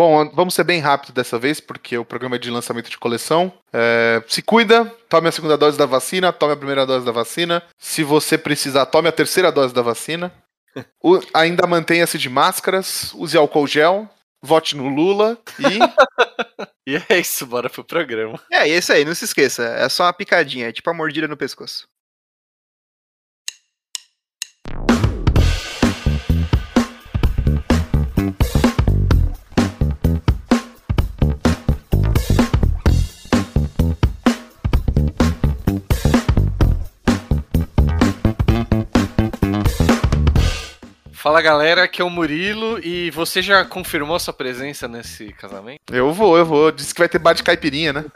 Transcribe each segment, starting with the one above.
Bom, vamos ser bem rápido dessa vez, porque o programa é de lançamento de coleção. É, se cuida, tome a segunda dose da vacina, tome a primeira dose da vacina. Se você precisar, tome a terceira dose da vacina. O, ainda mantenha-se de máscaras, use álcool gel, vote no Lula e. e é isso, bora pro programa. É, é isso aí, não se esqueça. É só uma picadinha, é tipo a mordida no pescoço. Fala galera, aqui é o Murilo e você já confirmou sua presença nesse casamento? Eu vou, eu vou. Disse que vai ter bar de caipirinha, né?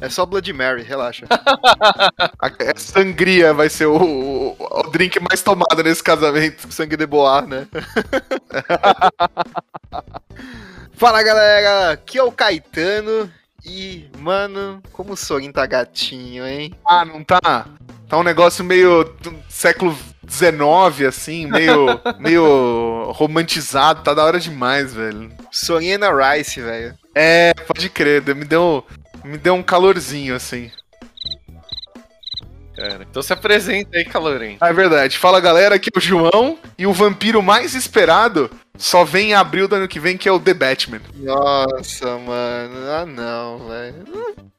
é só Blood Mary, relaxa. A sangria vai ser o, o, o, drink mais tomado nesse casamento. Sangue de boar, né? Fala galera, aqui é o Caetano e, mano, como o Sorin tá gatinho, hein? Ah, não tá? Tá um negócio meio século XIX, assim, meio, meio romantizado. Tá da hora demais, velho. Sonhando Rice, velho. É, pode crer. Me deu, me deu um calorzinho, assim. Cara, então se apresenta aí, Calorinho. Ah, é verdade. Fala, galera, aqui é o João. E o vampiro mais esperado só vem em abril do ano que vem, que é o The Batman. Nossa, mano. Ah, não, velho.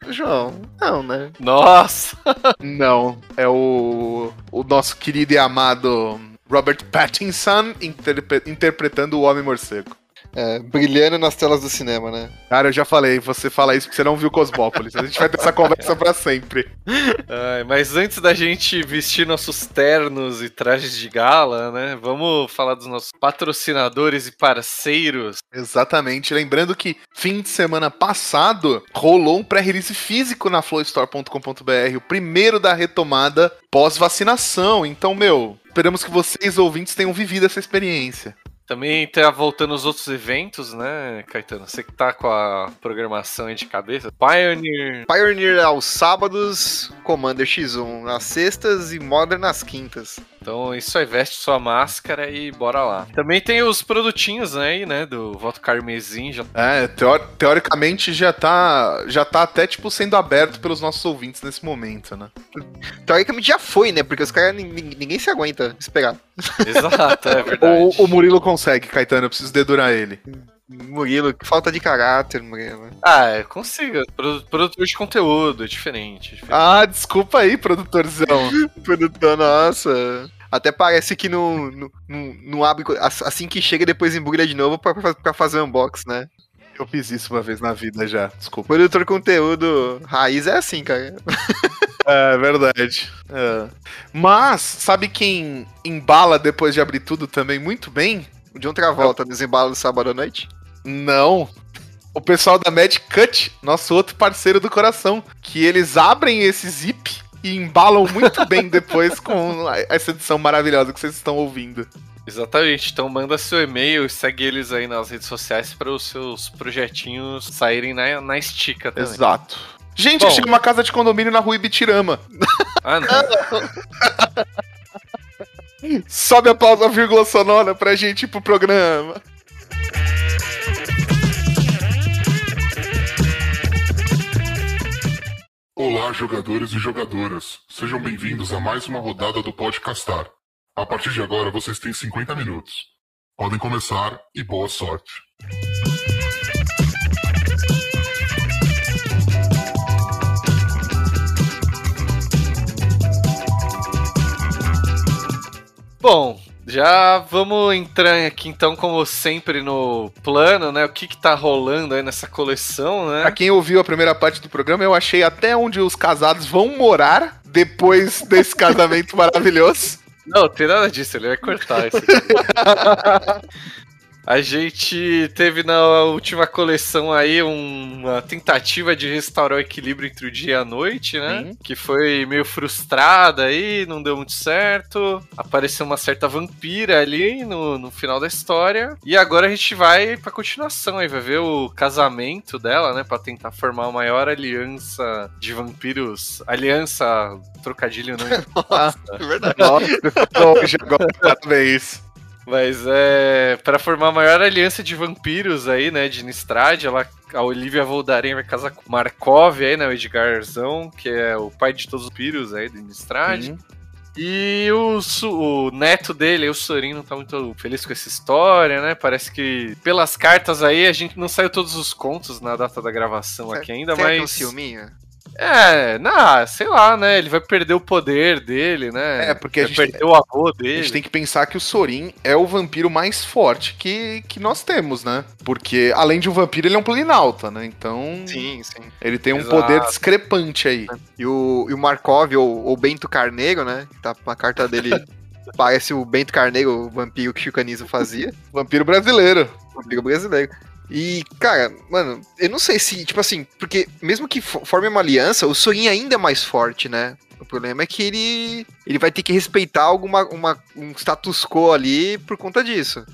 João, não, né? Nossa! não, é o, o nosso querido e amado Robert Pattinson interpre interpretando o Homem-Morcego. É, brilhando nas telas do cinema, né? Cara, eu já falei, você fala isso porque você não viu Cosmópolis. A gente vai ter essa conversa pra sempre. Ai, mas antes da gente vestir nossos ternos e trajes de gala, né? Vamos falar dos nossos patrocinadores e parceiros. Exatamente. Lembrando que fim de semana passado rolou um pré-release físico na flowstore.com.br, o primeiro da retomada pós-vacinação. Então, meu, esperamos que vocês ouvintes tenham vivido essa experiência. Também tá voltando os outros eventos, né, Caetano? Você que tá com a programação aí de cabeça. Pioneer. Pioneer aos sábados, Commander X1 nas sextas e Modern nas quintas. Então isso aí, veste sua máscara e bora lá. Também tem os produtinhos aí, né, do voto carmesim. Já... É, teori teoricamente já tá, já tá até, tipo, sendo aberto pelos nossos ouvintes nesse momento, né? Teoricamente já foi, né, porque os caras, ninguém se aguenta esperar. Exato, é verdade. o, o Murilo consegue, Caetano, eu preciso dedurar ele. Murilo, que falta de caráter, Murilo. Ah, eu consigo. Produtor de conteúdo, é diferente, é diferente. Ah, desculpa aí, produtorzão. Produtor, nossa. Até parece que não, não, não, abre. Assim que chega, depois embrulha de novo pra, pra, fazer unbox, né? Eu fiz isso uma vez na vida já, desculpa. Produtor conteúdo raiz é assim, cara. É verdade. É. Mas, sabe quem embala depois de abrir tudo também muito bem? O de outra volta, desembala do sábado à noite? Não. O pessoal da Mad Cut, nosso outro parceiro do coração, que eles abrem esse zip e embalam muito bem depois com essa edição maravilhosa que vocês estão ouvindo. Exatamente, então manda seu e-mail e segue eles aí nas redes sociais para os seus projetinhos saírem na, na estica também. Exato. Gente, Bom, achei uma casa de condomínio na rua Ibitirama. Ah, não. Sobe a pausa vírgula sonora pra gente ir pro programa. Olá, jogadores e jogadoras. Sejam bem-vindos a mais uma rodada do Podcastar. A partir de agora, vocês têm 50 minutos. Podem começar e boa sorte. Bom, já vamos entrar aqui então, como sempre, no plano, né? O que que tá rolando aí nessa coleção, né? Pra quem ouviu a primeira parte do programa, eu achei até onde os casados vão morar depois desse casamento maravilhoso. Não, tem nada disso, ele vai cortar isso. A gente teve na última coleção aí uma tentativa de restaurar o equilíbrio entre o dia e a noite, né? Sim. Que foi meio frustrada aí, não deu muito certo. Apareceu uma certa vampira ali no, no final da história. E agora a gente vai pra continuação aí, vai ver o casamento dela, né? Pra tentar formar a maior aliança de vampiros. Aliança, trocadilho não. Nossa, é verdade. Nossa, hoje agora, parabéns. Mas é. Pra formar a maior aliança de vampiros aí, né? De Nistrad, ela, a Olivia Voldaren vai casar com Markov aí, né? O Edgarzão, que é o pai de todos os vampiros aí de Nistrad. Uhum. E o, o neto dele, o Sorin, não tá muito feliz com essa história, né? Parece que pelas cartas aí a gente não saiu todos os contos na data da gravação aqui ainda, Será que é um mas. ciúminho? É, não, sei lá, né? Ele vai perder o poder dele, né? É, porque a vai gente- perder o avô A dele. gente tem que pensar que o Sorin é o vampiro mais forte que, que nós temos, né? Porque, além de um vampiro, ele é um planinauta, né? Então, Sim, sim. ele tem um Exato. poder discrepante aí. E o, e o Markov, ou, ou Bento Carneiro, né? que Tá com a carta dele. parece o Bento Carneiro, o vampiro que o Chicanismo fazia. Vampiro brasileiro. vampiro brasileiro. E, cara, mano, eu não sei se, tipo assim, porque mesmo que fo- forme uma aliança, o Sorin ainda é mais forte, né? O problema é que ele, ele vai ter que respeitar alguma, uma, um status quo ali por conta disso.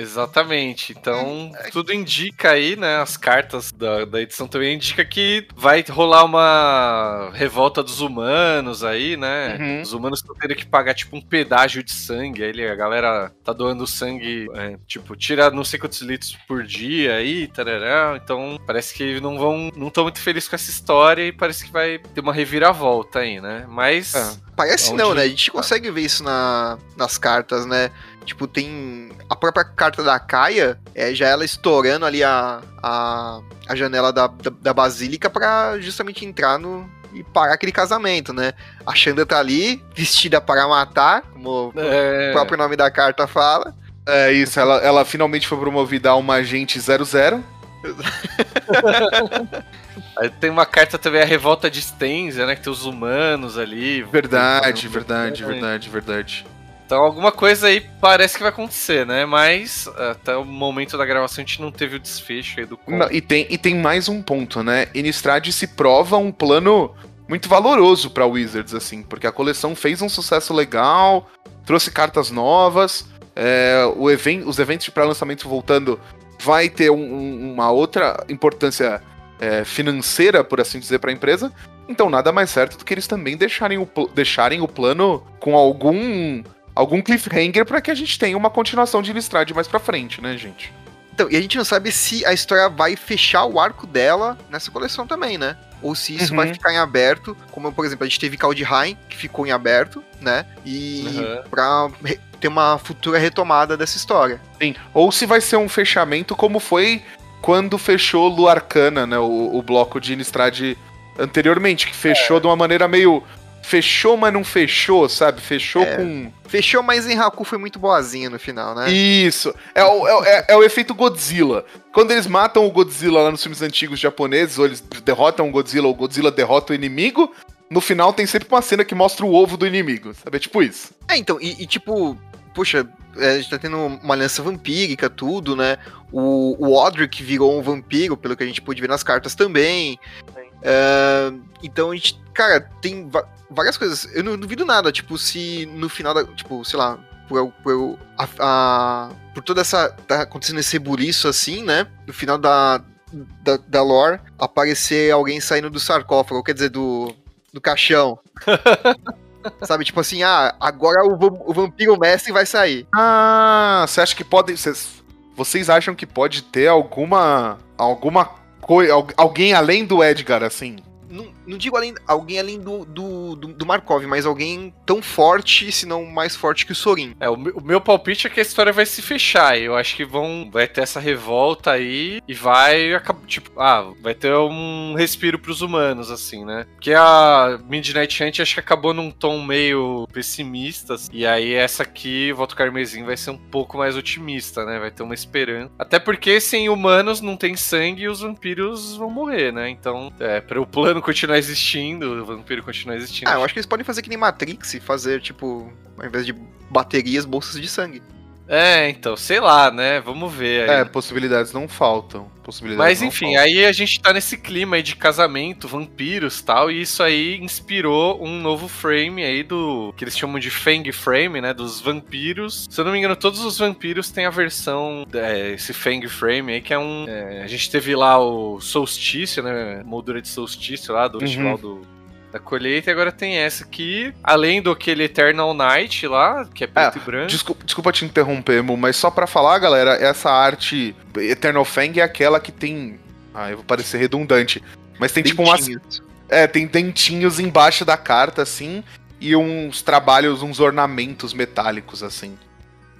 Exatamente. Então, É. tudo indica aí, né? As cartas da, da edição também indica que vai rolar uma revolta dos humanos aí, né? Uhum. Os humanos estão tendo que pagar, tipo, um pedágio de sangue. Aí a galera tá doando sangue, é, tipo, tira não sei quantos litros por dia aí, tarará. Então, parece que não vão. Não estão muito felizes com essa história e parece que vai ter uma reviravolta aí, né? Mas. É. Parece Onde- não, né? A gente consegue ver isso na, nas cartas, né? Tipo, tem. A própria carta da Caia, é, já ela estourando ali a, a, a janela da, da, da Basílica pra justamente entrar no. E parar aquele casamento, né? A Xanda tá ali, vestida para matar, como É, o próprio nome da carta fala. É isso, ela, ela finalmente foi promovida a uma agente 00. Aí tem uma carta também, a revolta de Stenza, né? Que tem os humanos ali. Verdade, Tem- verdade, verdade, verdade. Então alguma coisa aí parece que vai acontecer, né? Mas até o momento da gravação a gente não teve o desfecho aí do conto. Não, e, tem, e tem mais um ponto, né? Innistrad se prova um plano muito valoroso pra Wizards, assim, porque a coleção fez um sucesso legal, trouxe cartas novas, é, o even os eventos de pré-lançamento voltando vai ter um- um- uma outra importância é, financeira, por assim dizer, pra empresa. Então nada mais certo do que eles também deixarem o, deixarem o plano com algum algum cliffhanger pra que a gente tenha uma continuação de Innistrad mais pra frente, né, gente? Então, e a gente não sabe se a história vai fechar o arco dela nessa coleção também, né? Ou se isso Uhum. vai ficar em aberto, como por exemplo, a gente teve Kaldheim, que ficou em aberto, né? E Uhum. pra ter uma futura retomada dessa história. Sim. Ou se vai ser um fechamento como foi quando fechou Luarcana, né? O, o bloco de Innistrad anteriormente, que fechou de uma maneira meio. Fechou, mas não fechou, sabe? Fechou É. com. Fechou, mas em Haku foi muito boazinha no final, né? Isso. É o, é, o- é- é o efeito Godzilla. Quando eles matam o Godzilla lá nos filmes antigos japoneses, ou eles derrotam o Godzilla, ou o Godzilla derrota o inimigo, no final tem sempre uma cena que mostra o ovo do inimigo. Sabe? É tipo isso. É, então, e, e, tipo, puxa, é, a gente tá tendo uma aliança vampírica, tudo, né? O, o Odric virou um vampiro, pelo que a gente pôde ver nas cartas também. É, então a gente, cara, tem várias coisas. Eu não duvido nada, tipo, se no final da. Tipo, sei lá, por, por, a- a- por toda essa. tá acontecendo esse rebuliço assim, né? No final da, da, da lore, aparecer alguém saindo do sarcófago, quer dizer, do, do caixão. Sabe, tipo assim, ah, agora o, o vampiro mestre vai sair. Ah, você acha que pode. Vocês, vocês acham que pode ter alguma. alguma coisa. Alguém além do Edgar, assim? Não, não digo além, alguém além do, do, do, do Markov, mas alguém tão forte, se não mais forte que o Sorin. É, o, meu- o meu palpite é que a história vai se fechar. Eu acho que vão vai ter essa revolta aí e vai acab- tipo, ah, vai ter um respiro pros humanos assim, né? Porque a Midnight Hunt acho que acabou num tom meio pessimista assim, e aí essa aqui, Voto Carmesim vai ser um pouco mais otimista, né? Vai ter uma esperança. Até porque sem humanos não tem sangue e os vampiros vão morrer, né? Então, é, para o plano continuar existindo, o vampiro continuar existindo. Ah, eu acho que eles podem fazer que nem Matrix fazer, tipo, ao invés de baterias, bolsas de sangue. É, então, sei lá, né? Vamos ver aí. É, possibilidades não faltam. Possibilidades Mas enfim, faltam. aí a gente tá nesse clima aí de casamento, vampiros tal, e isso aí inspirou um novo frame aí do. que eles chamam de Fang Frame, né? Dos vampiros. Se eu não me engano, todos os vampiros têm a versão. é, esse Fang Frame aí, que é um. é, a gente teve lá o Solstício, né? Moldura de Solstício lá, do Uhum. festival do. Da colheita, e agora tem essa aqui, além do aquele Eternal Night lá, que é preto É, e branco. Desculpa, desculpa te interromper, Mu, mas só pra falar, galera, essa arte Eternal Fang é aquela que tem. Ah, eu vou parecer redundante. Mas tem tipo umas. Dentinhos. É, tem dentinhos embaixo da carta, assim, e uns trabalhos, uns ornamentos metálicos, assim.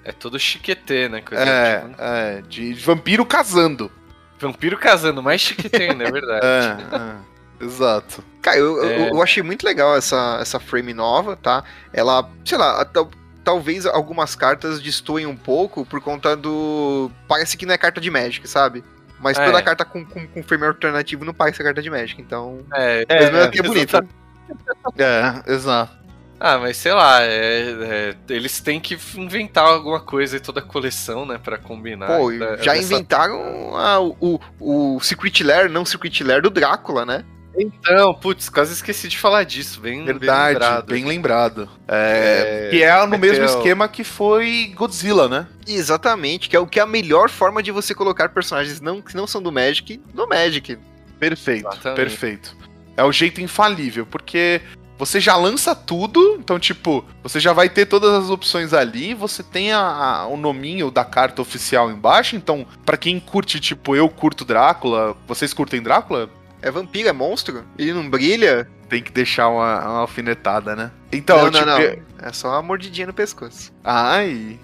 É todo chiquetê, né? Coisa É, tipo, é, de vampiro casando. Vampiro casando, mais chiquetê ainda, é verdade. É, é, exato. Cara, eu, eu- É. eu achei muito legal essa, essa frame nova, tá? Ela, sei lá, tal- talvez algumas cartas destoem um pouco por conta do. Parece que não é carta de Magic, sabe? Mas É. toda carta com, com, com frame alternativo não parece carta de Magic, então. É, Mas mesmo assim é bonito. É, exato. Ah, mas sei lá, é- é, eles têm que inventar alguma coisa em toda a coleção, né, pra combinar. Pô, Da- já dessa- inventaram a- o, o Secret Lair, não Secret Lair do Drácula, né? Então, putz, quase esqueci de falar disso, bem, bem Verdade, lembrado. bem lembrado. É, É, que é no vai mesmo o- esquema que foi Godzilla, né? Exatamente, que é o que é a melhor forma de você colocar personagens não, que não são do Magic no Magic. Perfeito, Exatamente. perfeito. É o jeito infalível, porque você já lança tudo, então, tipo, você já vai ter todas as opções ali, você tem a, a- o nominho da carta oficial embaixo, então, pra quem curte, tipo, eu curto Drácula, vocês curtem Drácula? É vampiro, é monstro, ele não brilha. Tem que deixar uma, uma alfinetada, né? Então, não, não, tipo, não. é- É só uma mordidinha no pescoço. Ai.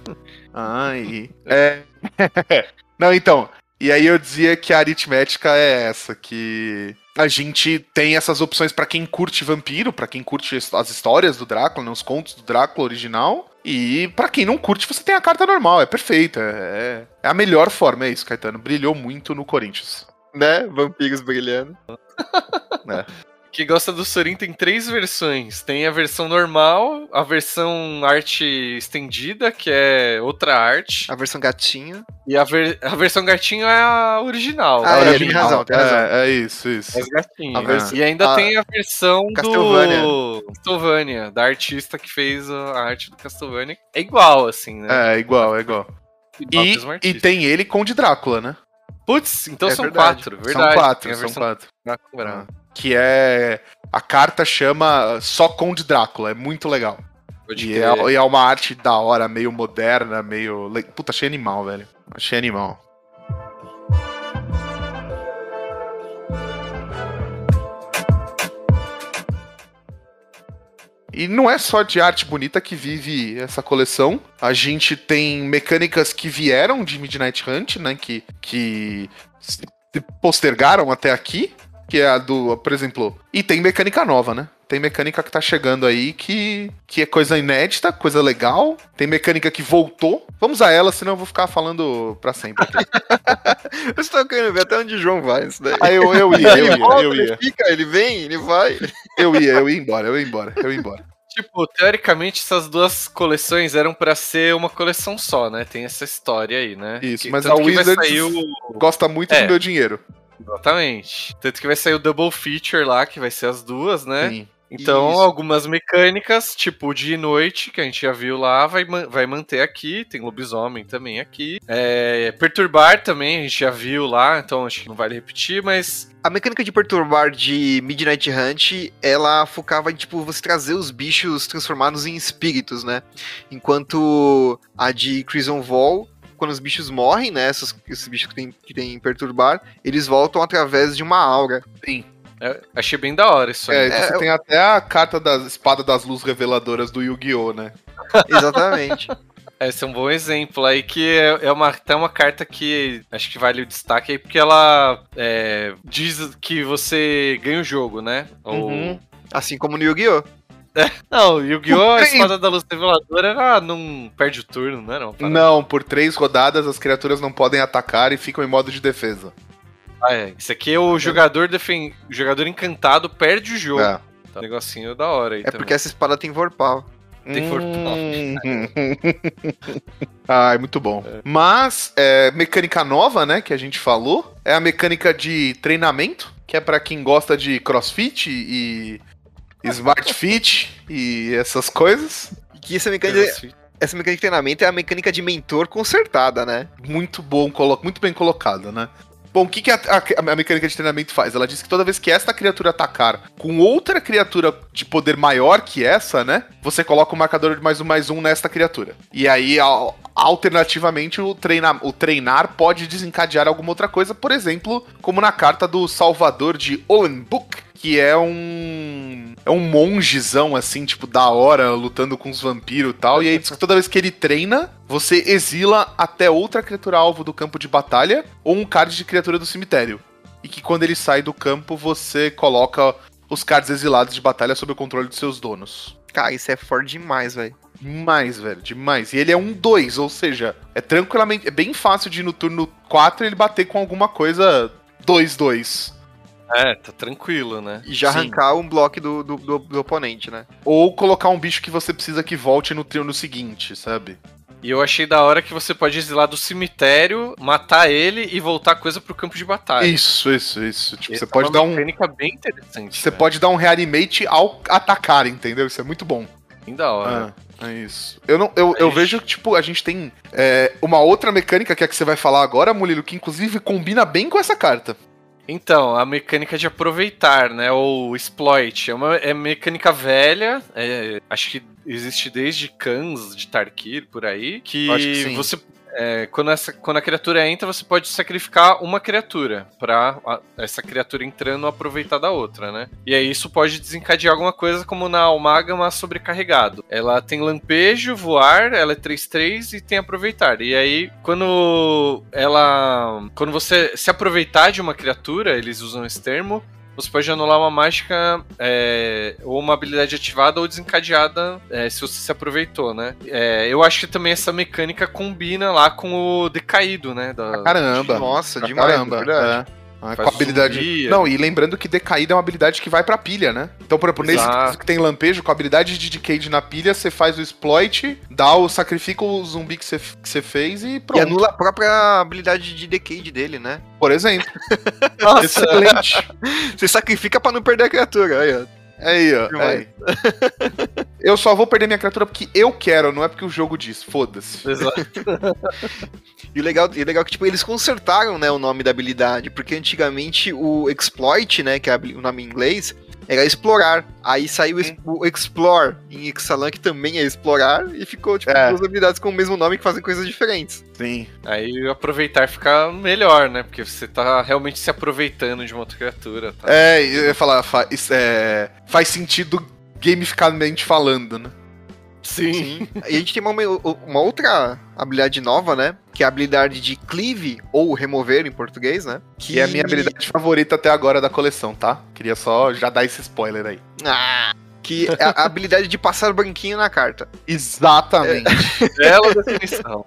Ai. É. Não, então. E aí eu dizia que a aritmética é essa, que a gente tem essas opções pra quem curte vampiro, pra quem curte as as histórias do Drácula, né, os contos do Drácula original. E pra quem não curte, você tem a carta normal, é perfeita. É, é a melhor forma, é isso, Caetano. Brilhou muito no Corinthians. Né? Vampiros brilhando. Quem gosta do Sorin tem três versões. Tem a versão normal, a versão arte estendida, que é outra arte, A versão gatinho. e a, ver- a versão gatinho é a original. Ah, a é, original. tem razão, tem razão. É, é isso, isso. É as gatinhas. A versão- E ainda a- tem a versão Castlevania. do Castlevania, da artista que fez a arte do Castlevania. É igual, assim, né? É, igual, é igual. E, e tem ele com o de Drácula, né? Putz, então É são verdade. quatro, verdade. São quatro, são quatro. Drácula. Que é. A carta chama só Conde Drácula, é muito legal. E é, e é uma arte da hora, meio moderna, meio. Puta, achei animal, velho. Achei animal. E não é só de arte bonita que vive essa coleção. A gente tem mecânicas que vieram de Midnight Hunt, né? Que, que se postergaram até aqui. Que é a do, por exemplo. E tem mecânica nova, né? Tem mecânica que tá chegando aí que, que é coisa inédita, coisa legal. Tem mecânica que voltou. Vamos a ela, senão eu vou ficar falando pra sempre. Eu estou querendo ver até onde o João vai isso daí. Ah, eu, eu ia, eu ele ia, volta, eu ele ia. fica, ele vem, ele vai. Eu ia, eu ia embora, eu ia embora, eu ia embora. Tipo, teoricamente essas duas coleções eram pra ser uma coleção só, né? Tem essa história aí, né? Isso, Que- mas a Wizards sair o- gosta muito É. do meu dinheiro. Exatamente. Tanto que vai sair o Double Feature lá, que vai ser as duas, né? Sim. Então, Isso. algumas mecânicas, tipo de noite, que a gente já viu lá, vai, vai manter aqui. Tem lobisomem também aqui. É, perturbar também, a gente já viu lá, então acho que não vale repetir, mas. A mecânica de perturbar de Midnight Hunt, ela focava em, tipo, você trazer os bichos transformados em espíritos, né? Enquanto a de Crimson Vol, quando os bichos morrem, né? Esses, esses bichos que tem, que tem perturbar, eles voltam através de uma aura. Sim. É, achei bem da hora isso aí. É, você É, tem até a carta da espada das luzes reveladoras do Yu-Gi-Oh, né? Exatamente. Esse é um bom exemplo aí, que é é uma, até uma carta que acho que vale o destaque aí, porque ela é, diz que você ganha o jogo, né? Ou- Uhum. assim como no Yu-Gi-Oh! Não, Yu-Gi-Oh! A espada da luz reveladora era, não perde o turno, não? Uma parada? Não, por três rodadas as criaturas não podem atacar e ficam em modo de defesa. Ah, é. Esse aqui é o jogador defen... o jogador encantado perde o jogo. É. Tá um negocinho da hora aí É também. porque essa espada tem Vorpal. Tem Hum. Ai, muito bom. Mas, é, mecânica nova, né, que a gente falou, é a mecânica de treinamento, que é pra quem gosta de crossfit e smart fit e essas coisas. E que essa mecânica, essa mecânica de treinamento é a mecânica de mentor consertada, né? Muito bom, muito bem colocado, né? Bom, o que, que a, a, a, mecânica de treinamento faz? Ela diz que toda vez que esta criatura atacar com outra criatura de poder maior que essa, né? Você coloca o um marcador de mais um mais um nesta criatura. E aí, alternativamente, o treinar, o treinar pode desencadear alguma outra coisa, por exemplo, como na carta do Salvador de Owenbook, que é um. É um mongezão, assim, tipo, da hora, lutando com os vampiros e tal. E aí diz que toda vez que ele treina, você exila até outra criatura alvo do campo de batalha ou um card de criatura do cemitério. E que quando ele sai do campo, você coloca os cards exilados de batalha sob o controle dos seus donos. Cara, isso é forte demais, velho. Demais, velho, demais. E ele é um 2, ou seja, é tranquilamente. É bem fácil de no turno 4 ele bater com alguma coisa 2-2. É, tá tranquilo, né? E já Sim. arrancar um bloco do, do, do, do, oponente, né? Ou colocar um bicho que você precisa que volte no turno seguinte, sabe? E eu achei da hora que você pode exilar do cemitério, matar ele e voltar coisa pro campo de batalha. Isso, isso, isso. Tipo, você é pode dar um. mecânica bem interessante. Você pode dar um reanimate ao atacar, entendeu? Isso é muito bom. Bem da hora. Ah, é isso. Eu, não, eu, eu vejo que, tipo, a gente tem é, uma outra mecânica que é que você vai falar agora, Mulilo, que inclusive combina bem com essa carta. Então, a mecânica de aproveitar, né? Ou exploit. É uma é mecânica velha. É, acho que existe desde Kans de Tarkir por aí. Que, que você é, quando, essa, quando a criatura entra, você pode sacrificar uma criatura para essa criatura entrando aproveitar da outra, né? E aí isso pode desencadear alguma coisa como na Almagama sobrecarregado. Ela tem lampejo, voar, ela é 3-3 e tem aproveitar. E aí, quando ela. Quando você se aproveitar de uma criatura, eles usam esse termo, você pode anular uma mágica é, ou uma habilidade ativada ou desencadeada é, se você se aproveitou, né? É, eu acho que também essa mecânica combina lá com o decaído, né? Da... Caramba! Nossa, demais, caramba, verdade. É. Ah, com a habilidade. Subir, não, e lembrando que decaída é uma habilidade que vai pra pilha, né? Então, por exemplo, Exato. nesse que tem lampejo, com a habilidade de decade na pilha, você faz o exploit, dá o. sacrifica o zumbi que você, que você fez e pronto. E anula a própria habilidade de decade dele, né? Por exemplo. Nossa. Excelente. você sacrifica pra não perder a criatura, aí, ó. Aí, ó. Aí. eu só vou perder minha criatura porque eu quero, não é porque o jogo diz. Foda-se. Exato. e o legal, e legal é que tipo, eles consertaram né, o nome da habilidade, porque antigamente o exploit, né, que é o nome em inglês, era explorar. Aí saiu o explore em Ixalan, que também é explorar, e ficou, tipo, é. duas habilidades com o mesmo nome que fazem coisas diferentes. Sim. Aí aproveitar fica melhor, né? Porque você tá realmente se aproveitando de uma outra criatura. Tá? É, eu ia falar, faz, é, faz sentido gamificamente falando, né? Sim. Sim. E a gente tem uma, uma outra habilidade nova, né? Que é a habilidade de cleave, ou remover em português, né? Que é a minha habilidade favorita até agora da coleção, tá? Queria só já dar esse spoiler aí. Ah! Que é a habilidade de passar branquinho na carta. Exatamente. É. Bela definição.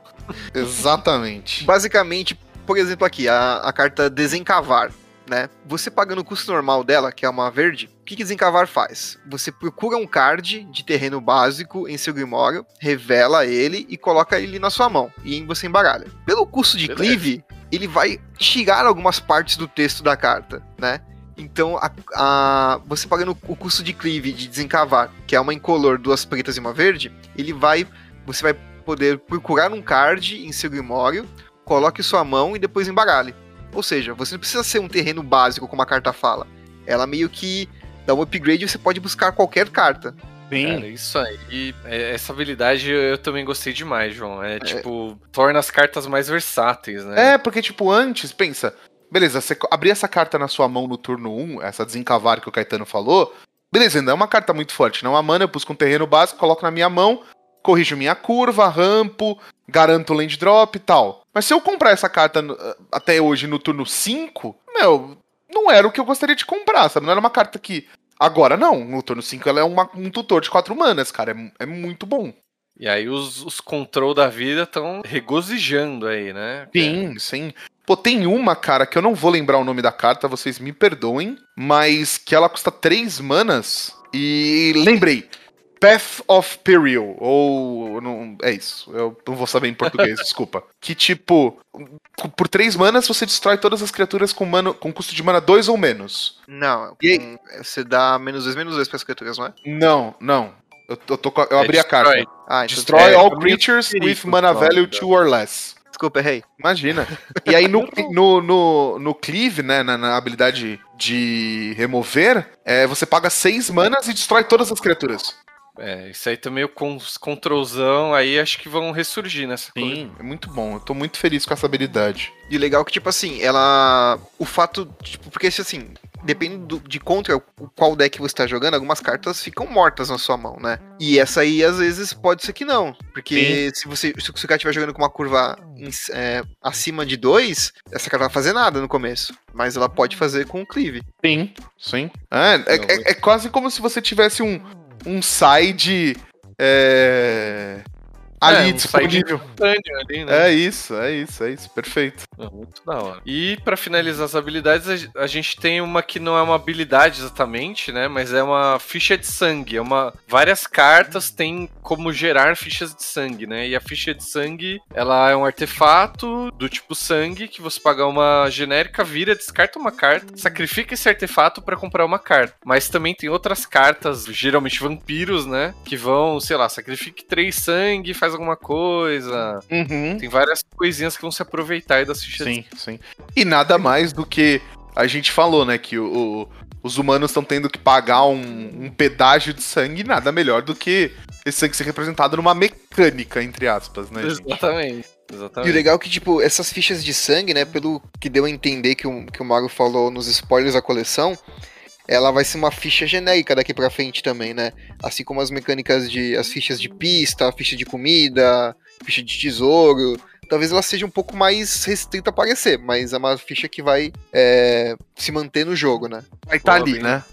Exatamente. Basicamente, por exemplo, aqui, a, a carta desencavar né? Você pagando o custo normal dela, que é uma verde, o que, que Desencavar faz? Você procura um card de terreno básico em seu Grimório, revela ele e coloca ele na sua mão. E você embaralha. Pelo custo de Beleza. cleave, ele vai tirar algumas partes do texto da carta, né? Então, a, a, você pagando o custo de cleave de desencavar, que é uma incolor, duas pretas e uma verde, ele vai. Você vai poder procurar um card em seu Grimório, coloque sua mão e depois embaralhe. Ou seja, você não precisa ser um terreno básico, como a carta fala. Ela meio que dá um upgrade e você pode buscar qualquer carta. Sim. Cara, isso aí. É, essa habilidade eu também gostei demais, João. É, é tipo, torna as cartas mais versáteis, né? É, porque, tipo, antes, pensa. Beleza, você abrir essa carta na sua mão no turno 1, essa desencavar que o Caetano falou. Beleza, ainda é uma carta muito forte. Não é a mana, eu busco um terreno básico, coloco na minha mão, corrijo minha curva, rampo, garanto land drop e tal. Mas se eu comprar essa carta até hoje no turno 5, meu, não era o que eu gostaria de comprar, sabe? Não era uma carta que. Agora não, no turno 5 ela é uma, um tutor de 4 manas, cara. É, é muito bom. E aí os, os control da vida estão regozijando aí, né? Sim, sim. Pô, tem uma, cara, que eu não vou lembrar o nome da carta, vocês me perdoem, mas que ela custa 3 manas. E lembrei, Path of Peril, ou. Não, é isso, eu não vou saber em português, desculpa. Que tipo, por três manas você destrói todas as criaturas com, mano, com custo de mana 2 ou menos. Não, com, você dá menos 2, menos 2 para as criaturas, não é? Não, não. Eu, eu, tô, eu abri é, a carta. Ah, então destróy é, all creatures with mana value 2 or less. Desculpa, errei. Imagina. E aí no, no, no, no cleave, né, na, na habilidade de remover, é, você paga seis manas e destrói todas as criaturas. É, isso aí também o con controlzão aí acho que vão ressurgir nessa coisa. Sim, é muito bom. Eu tô muito feliz com essa habilidade. E o legal é que, tipo assim, ela. O fato. Tipo, porque se assim. Depende do, de contra o qual deck você tá jogando, algumas cartas ficam mortas na sua mão, né? E essa aí, às vezes, pode ser que não. Porque se você se o cara estiver jogando com uma curva em, é, acima de 2, essa carta não vai fazer nada no começo. Mas ela pode fazer com o cleave. Sim, sim. É, é, é, é quase como se você tivesse um, um side. É, ali É, um disponível. Ali, né? É isso, é isso, é isso. Perfeito. É Muito da hora. E pra finalizar as habilidades, a ge- a gente tem uma que não é uma habilidade exatamente, né? Mas é uma ficha de sangue. É uma várias cartas têm como gerar fichas de sangue, né? E a ficha de sangue, ela é um artefato do tipo sangue que você paga uma genérica, vira, descarta uma carta, sacrifica esse artefato pra comprar uma carta. Mas também tem outras cartas, geralmente vampiros, né? Que vão, sei lá, sacrifique três sangue, faz alguma coisa. Uhum. Tem várias coisinhas que vão se aproveitar aí das fichas de Sim, sim. E nada mais do que a gente falou, né? Que o, o- os humanos estão tendo que pagar um, um pedágio de sangue, nada melhor do que esse sangue ser representado numa mecânica, entre aspas, né? gente? Exatamente. E Exatamente. o legal é que, tipo, essas fichas de sangue, né, pelo que deu a entender que o, que o Mago falou nos spoilers da coleção, ela vai ser uma ficha genérica daqui pra frente também, né? Assim como as mecânicas de. as fichas de pista, a ficha de comida, ficha de tesouro. Talvez ela seja um pouco mais restrita a aparecer, mas é uma ficha que vai é, se manter no jogo, né? Vai estar Boa, ali, né?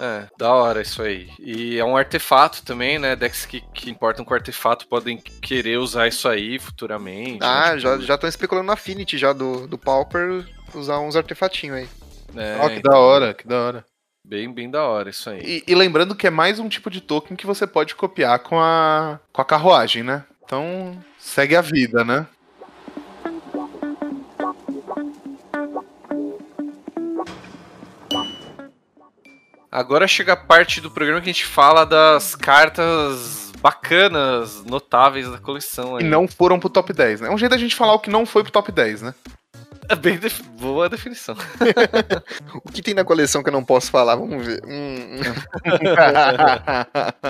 É, da hora isso aí. E é um artefato também, né? Decks que, que importam com artefato podem querer usar isso aí futuramente. Ah, né? já Tipo, estão especulando na Affinity já do, do Pauper usar uns artefatinhos aí. é, Ó, que então, da hora, que da hora. Bem, bem da hora isso aí. E, e lembrando que é mais um tipo de token que você pode copiar com a, com a carruagem, né? Então, segue a vida, né? Agora chega a parte do programa que a gente fala das cartas bacanas, notáveis da coleção. E Aí. não foram pro top 10, né? É um jeito da gente falar o que não foi pro top 10, né? É bem def- boa definição. O que tem na coleção que eu não posso falar? Vamos ver. Hum, hum.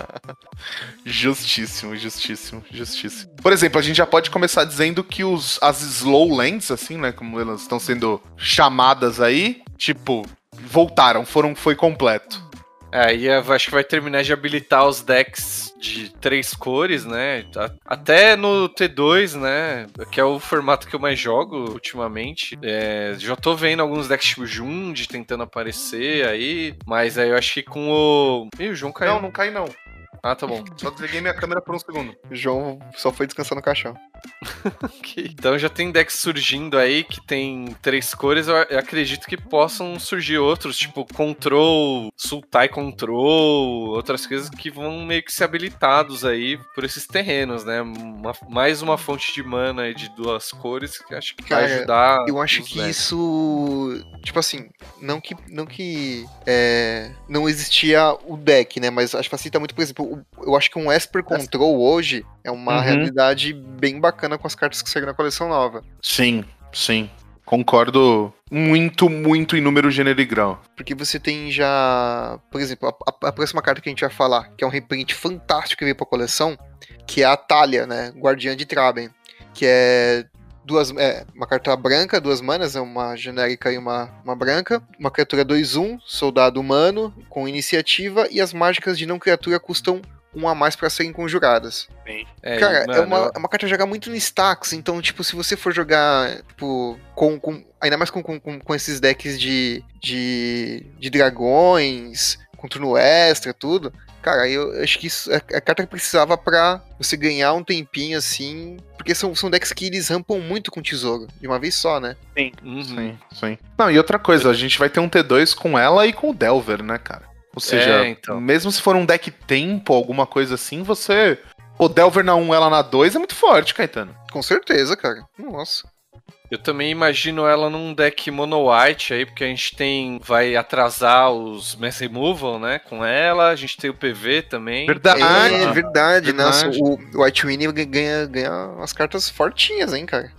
justíssimo, justíssimo, justíssimo. Por exemplo, a gente já pode começar dizendo que os, as slow lands, assim, né? Como elas estão sendo chamadas aí, tipo, voltaram, foram, foi completo. É, e eu acho que vai terminar de habilitar os decks de três cores, né? Até no T2, né? Que é o formato que eu mais jogo ultimamente. É, já tô vendo alguns decks tipo Jund tentando aparecer aí. Mas aí eu acho que com o. Ih, o João caiu. Não, não cai não. Ah, tá bom. Só desliguei minha câmera por um segundo. O João só foi descansar no caixão. Ok. Então já tem decks surgindo aí que tem três cores. Eu eu acredito que possam surgir outros, tipo Control, Sultai Control, outras coisas que vão meio que ser habilitados aí por esses terrenos, né? Uma- mais uma fonte de mana aí de duas cores que acho que vai Cara, ajudar. Eu acho que decks. isso. Tipo assim, não que. Não que. é, não existia o deck, né? Mas acho que facilita muito, por exemplo, eu acho que um Esper Control hoje é uma Uhum. realidade bem bacana com as cartas que saíram na coleção nova. Sim, sim. Concordo muito, muito em número, gênero e grau. Porque você tem já. Por exemplo, a, a- próxima carta que a gente vai falar, que é um reprint fantástico que veio pra coleção, que é a Talia, né? Guardiã de Traben. Que é. Duas, é, uma carta branca, duas manas, é uma genérica e uma, uma branca. Uma criatura 2-1, soldado humano, com iniciativa, e as mágicas de não criatura custam um a mais pra serem conjuradas. É, Cara, e, é, mano, uma, é uma carta a jogar muito no stacks, então, tipo, se você for jogar, tipo, com, com ainda mais com, com, com- com esses decks de, de, de dragões, com turno extra, tudo, cara, eu acho que isso é a carta que precisava pra você ganhar um tempinho, assim, porque são, são decks que eles rampam muito com tesouro, de uma vez só, né? Uhum. Sim, sim. Não, e outra coisa, a gente vai ter um T2 com ela e com o Delver, né, cara? Ou seja, É, então. mesmo se for um deck tempo, alguma coisa assim, você. O Delver na 1, ela na 2 é muito forte, Caetano. Com certeza, cara. Nossa. Eu também imagino ela num deck mono white aí, porque a gente tem. Vai atrasar os Mass Removal, né? Com ela, a gente tem o PV também. Verdade. é verdade, verdade. nossa, o, o White Winnie ganha, ganha umas cartas fortinhas, hein, cara.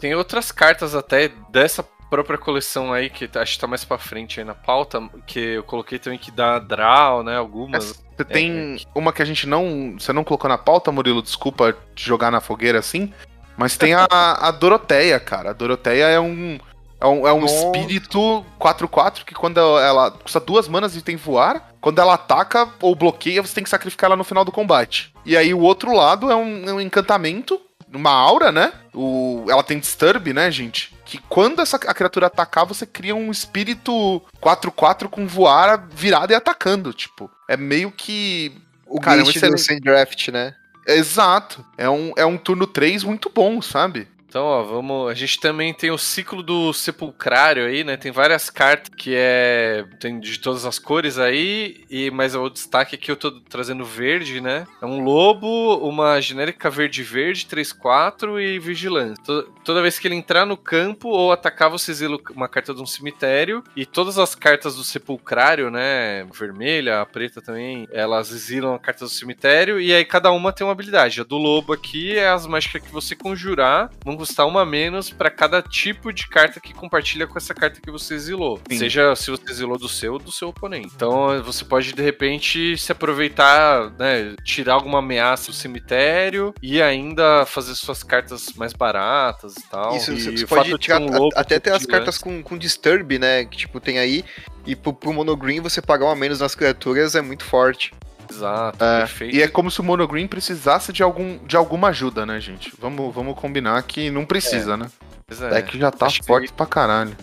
tem outras cartas até dessa própria coleção aí, que tá, acho que tá mais pra frente aí na pauta, que eu coloquei também que dá draw, né? Algumas. Você tem é, uma que a gente não. Você não colocou na pauta, Murilo? Desculpa te jogar na fogueira assim. Mas tem a, a Doroteia, cara. A Doroteia é um. É um, é um espírito 4-4 que quando ela custa duas manas e tem voar, quando ela ataca ou bloqueia, você tem que sacrificar ela no final do combate. E aí o outro lado é um, é um encantamento, uma aura, né? O, ela tem disturb, né, gente? Que quando essa, a criatura atacar, você cria um espírito 4-4 com voar virado e atacando. Tipo, é meio que. O cara, é um excelente... draft, né? Exato. É um, é um turno 3 muito bom, sabe? Então, ó, vamos. A gente também tem o ciclo do sepulcrário aí, né? Tem várias cartas que é. Tem de todas as cores aí, e mas o destaque aqui eu tô trazendo verde, né? É um lobo, uma genérica verde-verde, 3-4 e vigilância. Toda vez que ele entrar no campo ou atacar, você exila uma carta de um cemitério. E todas as cartas do sepulcrário, né? Vermelha, a preta também, elas exilam a carta do cemitério. E aí cada uma tem uma habilidade. A do lobo aqui é as mágicas que você conjurar. Vão custar uma menos para cada tipo de carta que compartilha com essa carta que você exilou. Sim. Seja se você exilou do seu ou do seu oponente. Então você pode, de repente, se aproveitar, né? Tirar alguma ameaça do cemitério e ainda fazer suas cartas mais baratas e tal. Isso, e você pode tirar um até ter as cartas com, com Disturb, né? Que tipo, tem aí. E pro, pro Monogreen você pagar uma menos nas criaturas é muito forte. Exato, é, perfeito. E é como se o Monogreen precisasse de, algum, de alguma ajuda, né, gente? Vamos, vamos combinar que não precisa, é. né? Pois é. que já tá Acho forte que... pra caralho.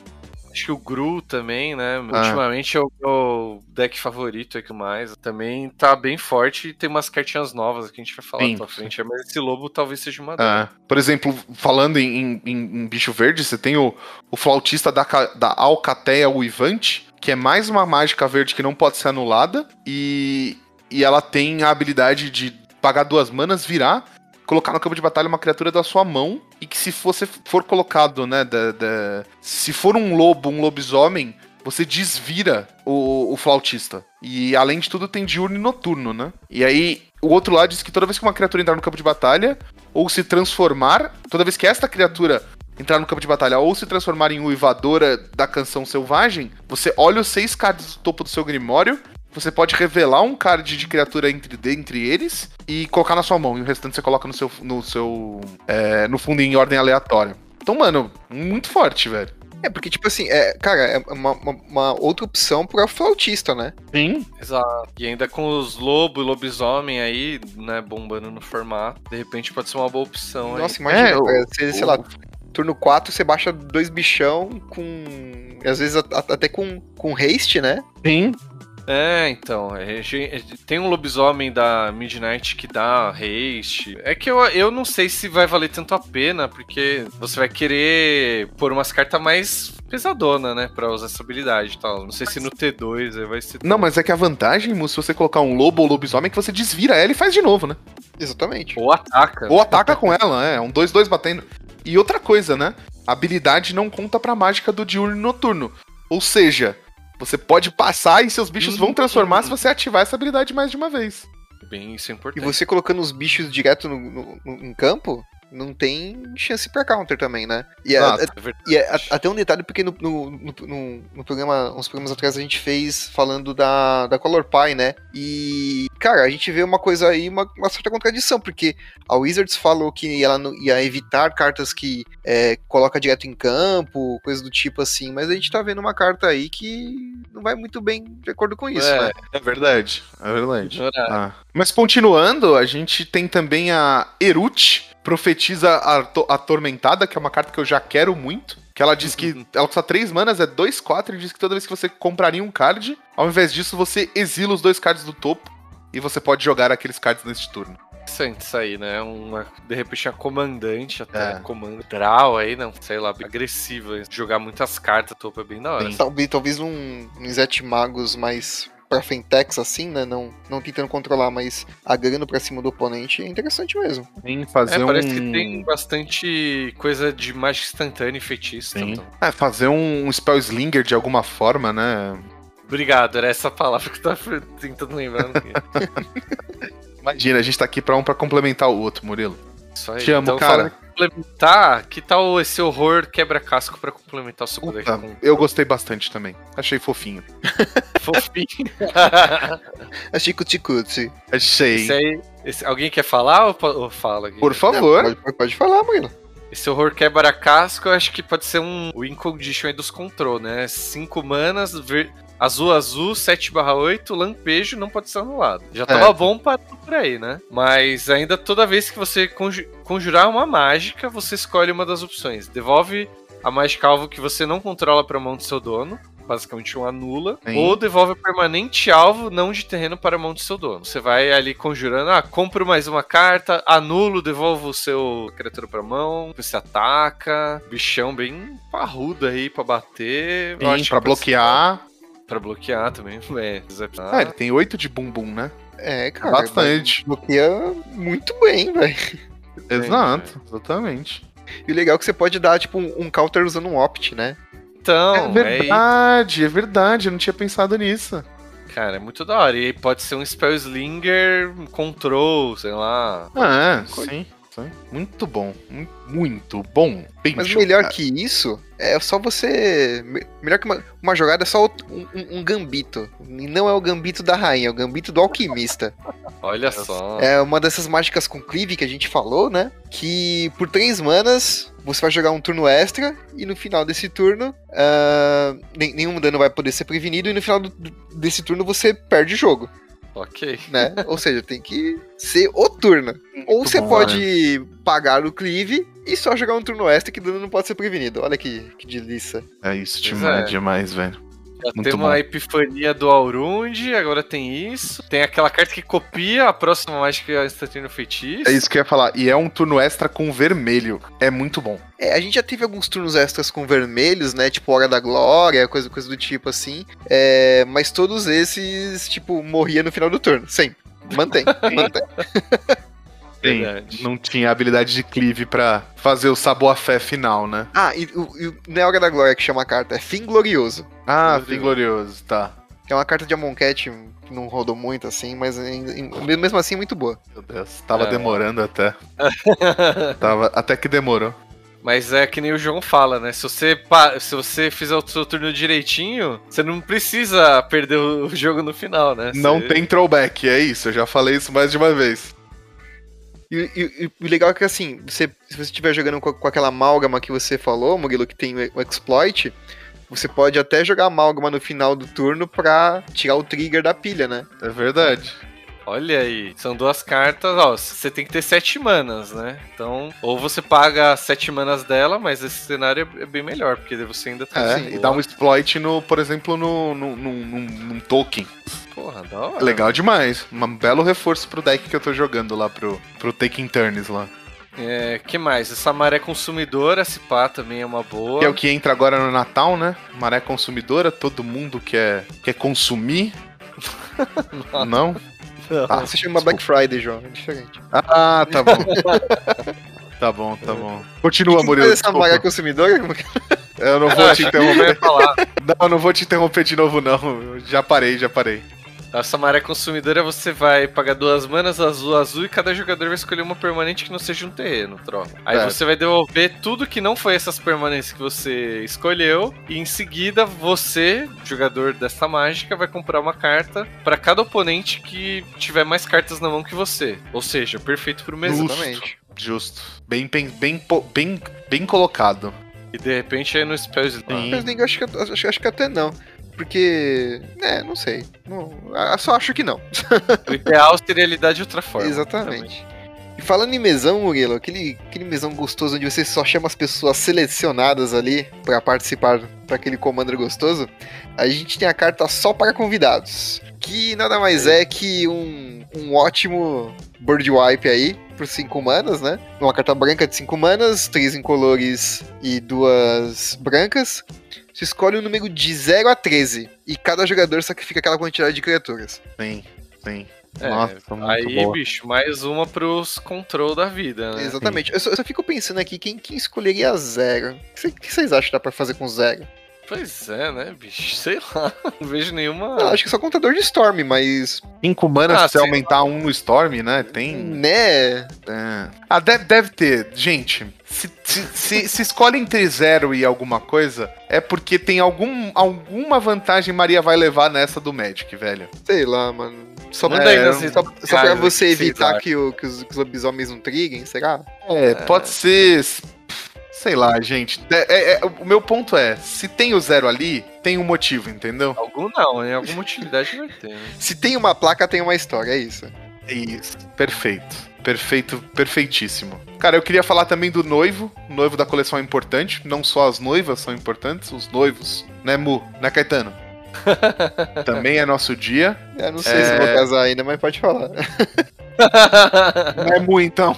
Acho que o Gru também, né? Ah. Ultimamente é o meu deck favorito aqui mais. Também tá bem forte e tem umas cartinhas novas que a gente vai falar Sim. pra frente. Mas esse lobo talvez seja uma delas. É. Por exemplo, falando em, em, em, bicho verde, você tem o, o flautista da, da Alcateia Uivante, que é mais uma mágica verde que não pode ser anulada. E e ela tem a habilidade de pagar duas manas, virar, colocar no campo de batalha uma criatura da sua mão e que se você for colocado, né, da, da... se for um lobo, um lobisomem, você desvira o, o, flautista. E além de tudo tem diurno e noturno, né? E aí o outro lado diz que toda vez que uma criatura entrar no campo de batalha ou se transformar, toda vez que esta criatura entrar no campo de batalha ou se transformar em uivadora da canção selvagem, você olha os seis cards do topo do seu grimório você pode revelar um card de criatura entre, entre eles e colocar na sua mão. E o restante você coloca no seu. no seu. É, no fundo em ordem aleatória. Então, mano, muito forte, velho. É, porque, tipo assim, é, cara, é uma, uma, uma outra opção pro flautista, né? Sim. Exato. E ainda com os lobo e lobisomem aí, né, bombando no formato, de repente pode ser uma boa opção Nossa, aí. imagina, é, você, sei lá, turno 4 você baixa dois bichão com. Às vezes até com, com haste, né? Sim. É, então. É, tem um lobisomem da Midnight que dá haste. É que eu, eu não sei se vai valer tanto a pena, porque você vai querer pôr umas cartas mais pesadona, né? Pra usar essa habilidade e tal. Não sei se no T2 vai ser. Não, mas é que a vantagem, se você colocar um lobo ou lobisomem, é que você desvira ela e faz de novo, né? Exatamente. Ou ataca. Ou ataca com ela, é. Um 2-2 batendo. E outra coisa, né? A habilidade não conta pra mágica do diurno noturno. Ou seja, você pode passar e seus bichos vão transformar se você ativar essa habilidade mais de uma vez. Bem, isso é importante. E você colocando os bichos direto no, no, no em campo, não tem chance pra counter também, né? E, ah, a, é e a, até um detalhe, porque no, no, no, no, programa, uns programas atrás a gente fez falando da, da Color Pie, né? E, cara, a gente vê uma coisa aí, uma, uma certa contradição, porque a Wizards falou que ela não, ia evitar cartas que é, coloca direto em campo, coisa do tipo assim, mas a gente tá vendo uma carta aí que não vai muito bem de acordo com isso, é, né? É verdade, é verdade. Ah. Mas continuando, a gente tem também a Erut, Profetiza Atormentada, que é uma carta que eu já quero muito. Que ela diz que ela custa 3 manas, é 2, 4, e diz que toda vez que você compraria um card, ao invés disso você exila os dois cards do topo e você pode jogar aqueles cards neste turno. Interessante isso aí, né? Uma, de repente a comandante, até é. comando draw aí, não, sei lá, agressiva. Jogar muitas cartas topo é bem da hora. Talvez, talvez um, um Zet Magos mais pra Fentex assim, né? Não, não tentando controlar, mas agrando pra cima do oponente é interessante mesmo. Tem fazer é, parece um... que tem bastante coisa de mágica instantânea e feitiço. Então. É, fazer um spell slinger de alguma forma, né? Obrigado, era essa palavra que eu tava tentando lembrar. Imagina, a gente tá aqui pra um pra complementar o outro, Murilo. Isso aí. Te amo, então, cara. complementar, que tal esse horror quebra-casco pra complementar o segundo Puta, eu gostei bastante também. Achei fofinho. Fofinho. Achei cuticute. Achei. esse aí, esse- alguém quer falar ou, ou fala? aqui? Por favor. Pode, pode- pode falar, Murilo. Esse horror quebra-casco, eu acho que pode ser um win condition aí dos control, né? 5 manas, ver- azul azul, 7/8, lampejo não pode ser anulado. Já tava É. bom para por aí, né? Mas ainda toda vez que você conju- conjurar uma mágica, você escolhe uma das opções. Devolve a mágica alvo que você não controla para mão do seu dono. Basicamente um anula. Sim. Ou devolve permanente alvo não de terreno para a mão do seu dono. Você vai ali conjurando, ah, compro mais uma carta, anulo, devolvo o seu criatura pra mão, você ataca. Bichão bem parrudo aí pra bater. Sim, ser- bloquear. Pra bloquear também. É, Ah, ele tem 8 de bumbum, né? É, cara. Bastante. Bloqueia muito bem, velho. Exato, exatamente. E o legal é que você pode dar, tipo, um, um counter usando um opt, né? Então, é é, verdade, é verdade. Eu não tinha pensado nisso. cara, é muito da hora. E pode ser um Spell Slinger, Control, sei lá. Ah, sim. Sim. Muito bom. mu- Muito bom. Bem Mas jogado. melhor que isso, é só você. me- Melhor que uma, uma jogada é só um, um- um gambito. E não é o gambito da rainha, é o gambito do alquimista. Olha só. É uma dessas mágicas com cleave que a gente falou, né? Que por três manas você vai jogar um turno extra e no final desse turno nem- nenhum dano vai poder ser prevenido e no final do- desse turno você perde o jogo, Ok. né? Ou seja, tem que ser o turno. Ou Muito você bom, né? pode pagar o cleave e só jogar um turno extra que o dano não pode ser prevenido. Olha que, que delícia. É isso, Pois demais, é. demais, velho. Já Muito temos bom. a epifania do Aurund, agora tem isso. Tem aquela carta que copia a próxima mágica instantânea no feitiço. É isso que eu ia falar. E é um turno extra com vermelho. É muito bom. É, a gente já teve alguns turnos extras com vermelhos, né? Tipo Hora da Glória, coisa, coisa do tipo assim. É, mas todos esses, tipo, morria no final do turno. Sempre. Mantém, mantém. Sim, Verdade. não tinha habilidade de cleave pra fazer o saboafé final, né? Ah, e, o- e não é Hora da Glória que chama a carta, é Fim Glorioso. Ah, Glorioso. fim glorioso, tá. É uma carta de Amonkhet que não rodou muito assim, mas ainda- em- mesmo assim é muito boa. Meu Deus, tava É. demorando até. Tava, até que demorou. Mas é que nem o João fala, né? Se você, se você fizer o seu turno direitinho, você não precisa perder o jogo no final, né? Não Você- tem throwback, é isso. Eu já falei isso mais de uma vez. E, e- e o legal é que assim, você- se você estiver jogando com, com aquela amálgama que você falou, Murilo, que tem o exploit, você pode até jogar amálgama no final do turno pra tirar o trigger da pilha, né? É verdade. Olha aí, são duas cartas, ó. Você tem que ter sete manas, né? Então, ou você paga sete manas dela, mas esse cenário é bem melhor, porque você ainda tem. É, sim, e dá um exploit, no, por exemplo, no, no, num- num- num token. Porra, da hora. Legal demais. Um belo reforço pro deck que eu tô jogando lá pro, pro Taking Turns lá. É, que mais? Essa maré consumidora, se pá, também é uma boa. Que é o que entra agora no Natal, né? Maré consumidora, todo mundo quer, quer consumir. Não? Ah, Você chama Black Friday, João, é diferente. Ah, tá bom. tá bom, tá bom. Continua, Quem Murilo. essa vaga consumidora? Como que- Eu não Ah, vou te que eu interromper. Não, eu não vou te interromper de novo, não. Eu Já parei, já parei. Essa maré consumidora você vai pagar duas manas azul azul e cada jogador vai escolher uma permanente que não seja um terreno, troca. Aí É. você vai devolver tudo que não foi essas permanentes que você escolheu e em seguida você, jogador dessa mágica, vai comprar uma carta pra cada oponente que tiver mais cartas na mão que você. Ou seja, perfeito pro mês. Justo. Exatamente. Justo. Bem, bem, bem, bem, bem colocado. E de repente aí no Spell Sling. Mas nem- acho, que, acho, acho que até não. Porque. É, não sei. Não, só acho que não. O ideal seria lidar de outra forma. Exatamente. E falando em mesão, Murilo, aquele, aquele mesão gostoso onde você só chama as pessoas selecionadas ali pra participar para aquele comando gostoso, a gente tem a carta só para convidados. Que nada mais é que um, um ótimo Bird Wipe aí, por 5 manas, né? Uma carta branca de 5 manas, 3 incolores e duas brancas. Você escolhe um número de 0 a 13 e cada jogador sacrifica aquela quantidade de criaturas. Sim, sim. É, Nossa, muito aí, boa. bicho, mais uma pros control da vida, né? Exatamente. Eu só, eu só fico pensando aqui, quem, quem escolheria zero? O que cê- o que vocês acham que dá pra fazer com zero? Pois é, né, bicho? Sei lá, não vejo nenhuma. Eu acho que é só contador de Storm, mas. 5 manas Ah, se você aumentar um no Storm, né? Tem. Né? É. Ah, deve, deve ter. Gente, se, se, se, se escolhe entre zero e alguma coisa, é porque tem algum, alguma vantagem Maria vai levar nessa do Magic, velho. Sei lá, mano. Só, Manda pra- aí nas só, só pra você evitar que, o- que os, que os lobisomens não triguem, será? É, pode ser. Sei lá, gente. É, é- é- o meu ponto é: se tem o zero ali, tem um motivo, entendeu? Algum não, em alguma utilidade vai ter, né? Se tem uma placa, tem uma história, é isso. Isso. Perfeito. Perfeito, perfeitíssimo. Cara, eu queria falar também do noivo. O noivo da coleção é importante. Não só as noivas são importantes, os noivos. Né, Mu? Né, Caetano? também é nosso dia. Eu não sei É. se vou casar ainda, mas pode falar. Não é Mu, então.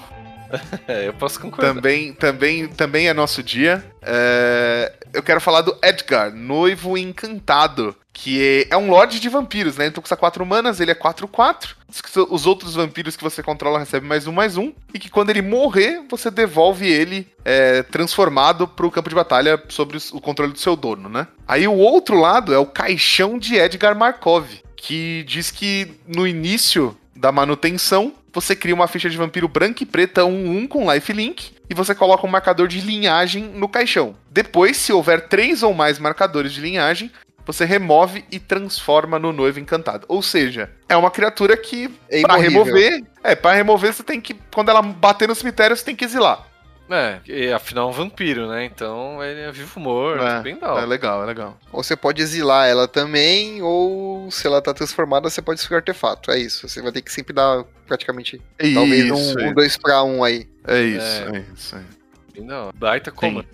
é, eu posso concordar. Também, também, também é nosso dia. É, Eu quero falar do Edgar, noivo encantado. Que é, um Lorde de vampiros, né? Então custa 4 manas, ele é 4-4. Diz que Os outros vampiros que você controla recebem mais um, mais um. E que quando ele morrer, você devolve ele é, transformado pro campo de batalha sobre o controle do seu dono, né? Aí o outro lado é o caixão de Edgar Markov. Que diz que no início da manutenção, você cria uma ficha de vampiro branca e preta 1-1 com lifelink e você coloca um marcador de linhagem no caixão. Depois, se houver três ou mais marcadores de linhagem, você remove e transforma no noivo encantado. Ou seja, é uma criatura que, É imorrível. remover, é, para remover você tem que, quando ela bater no cemitério, você tem que exilar. É, e afinal é um vampiro, né? Então ele é vivo morto, É, bem da hora. É legal, é legal. Ou você pode exilar ela também, ou se ela tá transformada, você pode o artefato. É isso. Você vai ter que sempre dar praticamente. Talvez Isso, um, um dois pra um aí. é isso, É. é isso. é. Bem da hora. Baita comando.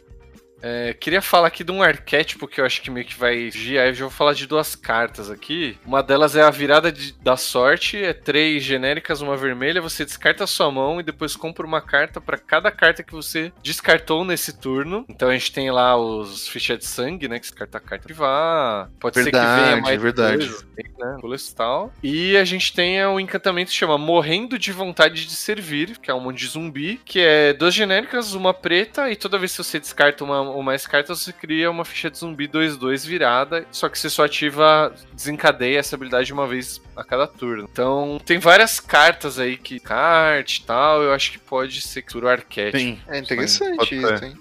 É, queria falar aqui de um arquétipo que eu acho que meio que vai vir. Aí eu já vou falar de duas cartas aqui. Uma delas é a virada de- da sorte. É três genéricas, uma vermelha. Você descarta a sua mão e depois compra uma carta pra cada carta que você descartou nesse turno. Então a gente tem lá os fichas de sangue, né? Que descarta a carta privar. Pode ser que Verdade, venha mais verdade. coisas, né? Florestal. E a gente tem o encantamento que chama Morrendo de Vontade de Servir, que é um monte de zumbi, que é duas genéricas, uma preta, e toda vez que você descarta uma ou mais cartas, você cria uma ficha de zumbi 2-2 virada, só que você só ativa, desencadeia essa habilidade uma vez a cada turno. Então, tem várias cartas aí que kart e tal, eu acho que pode ser que o arquétipo. Sim. É interessante Pode isso, ser. hein?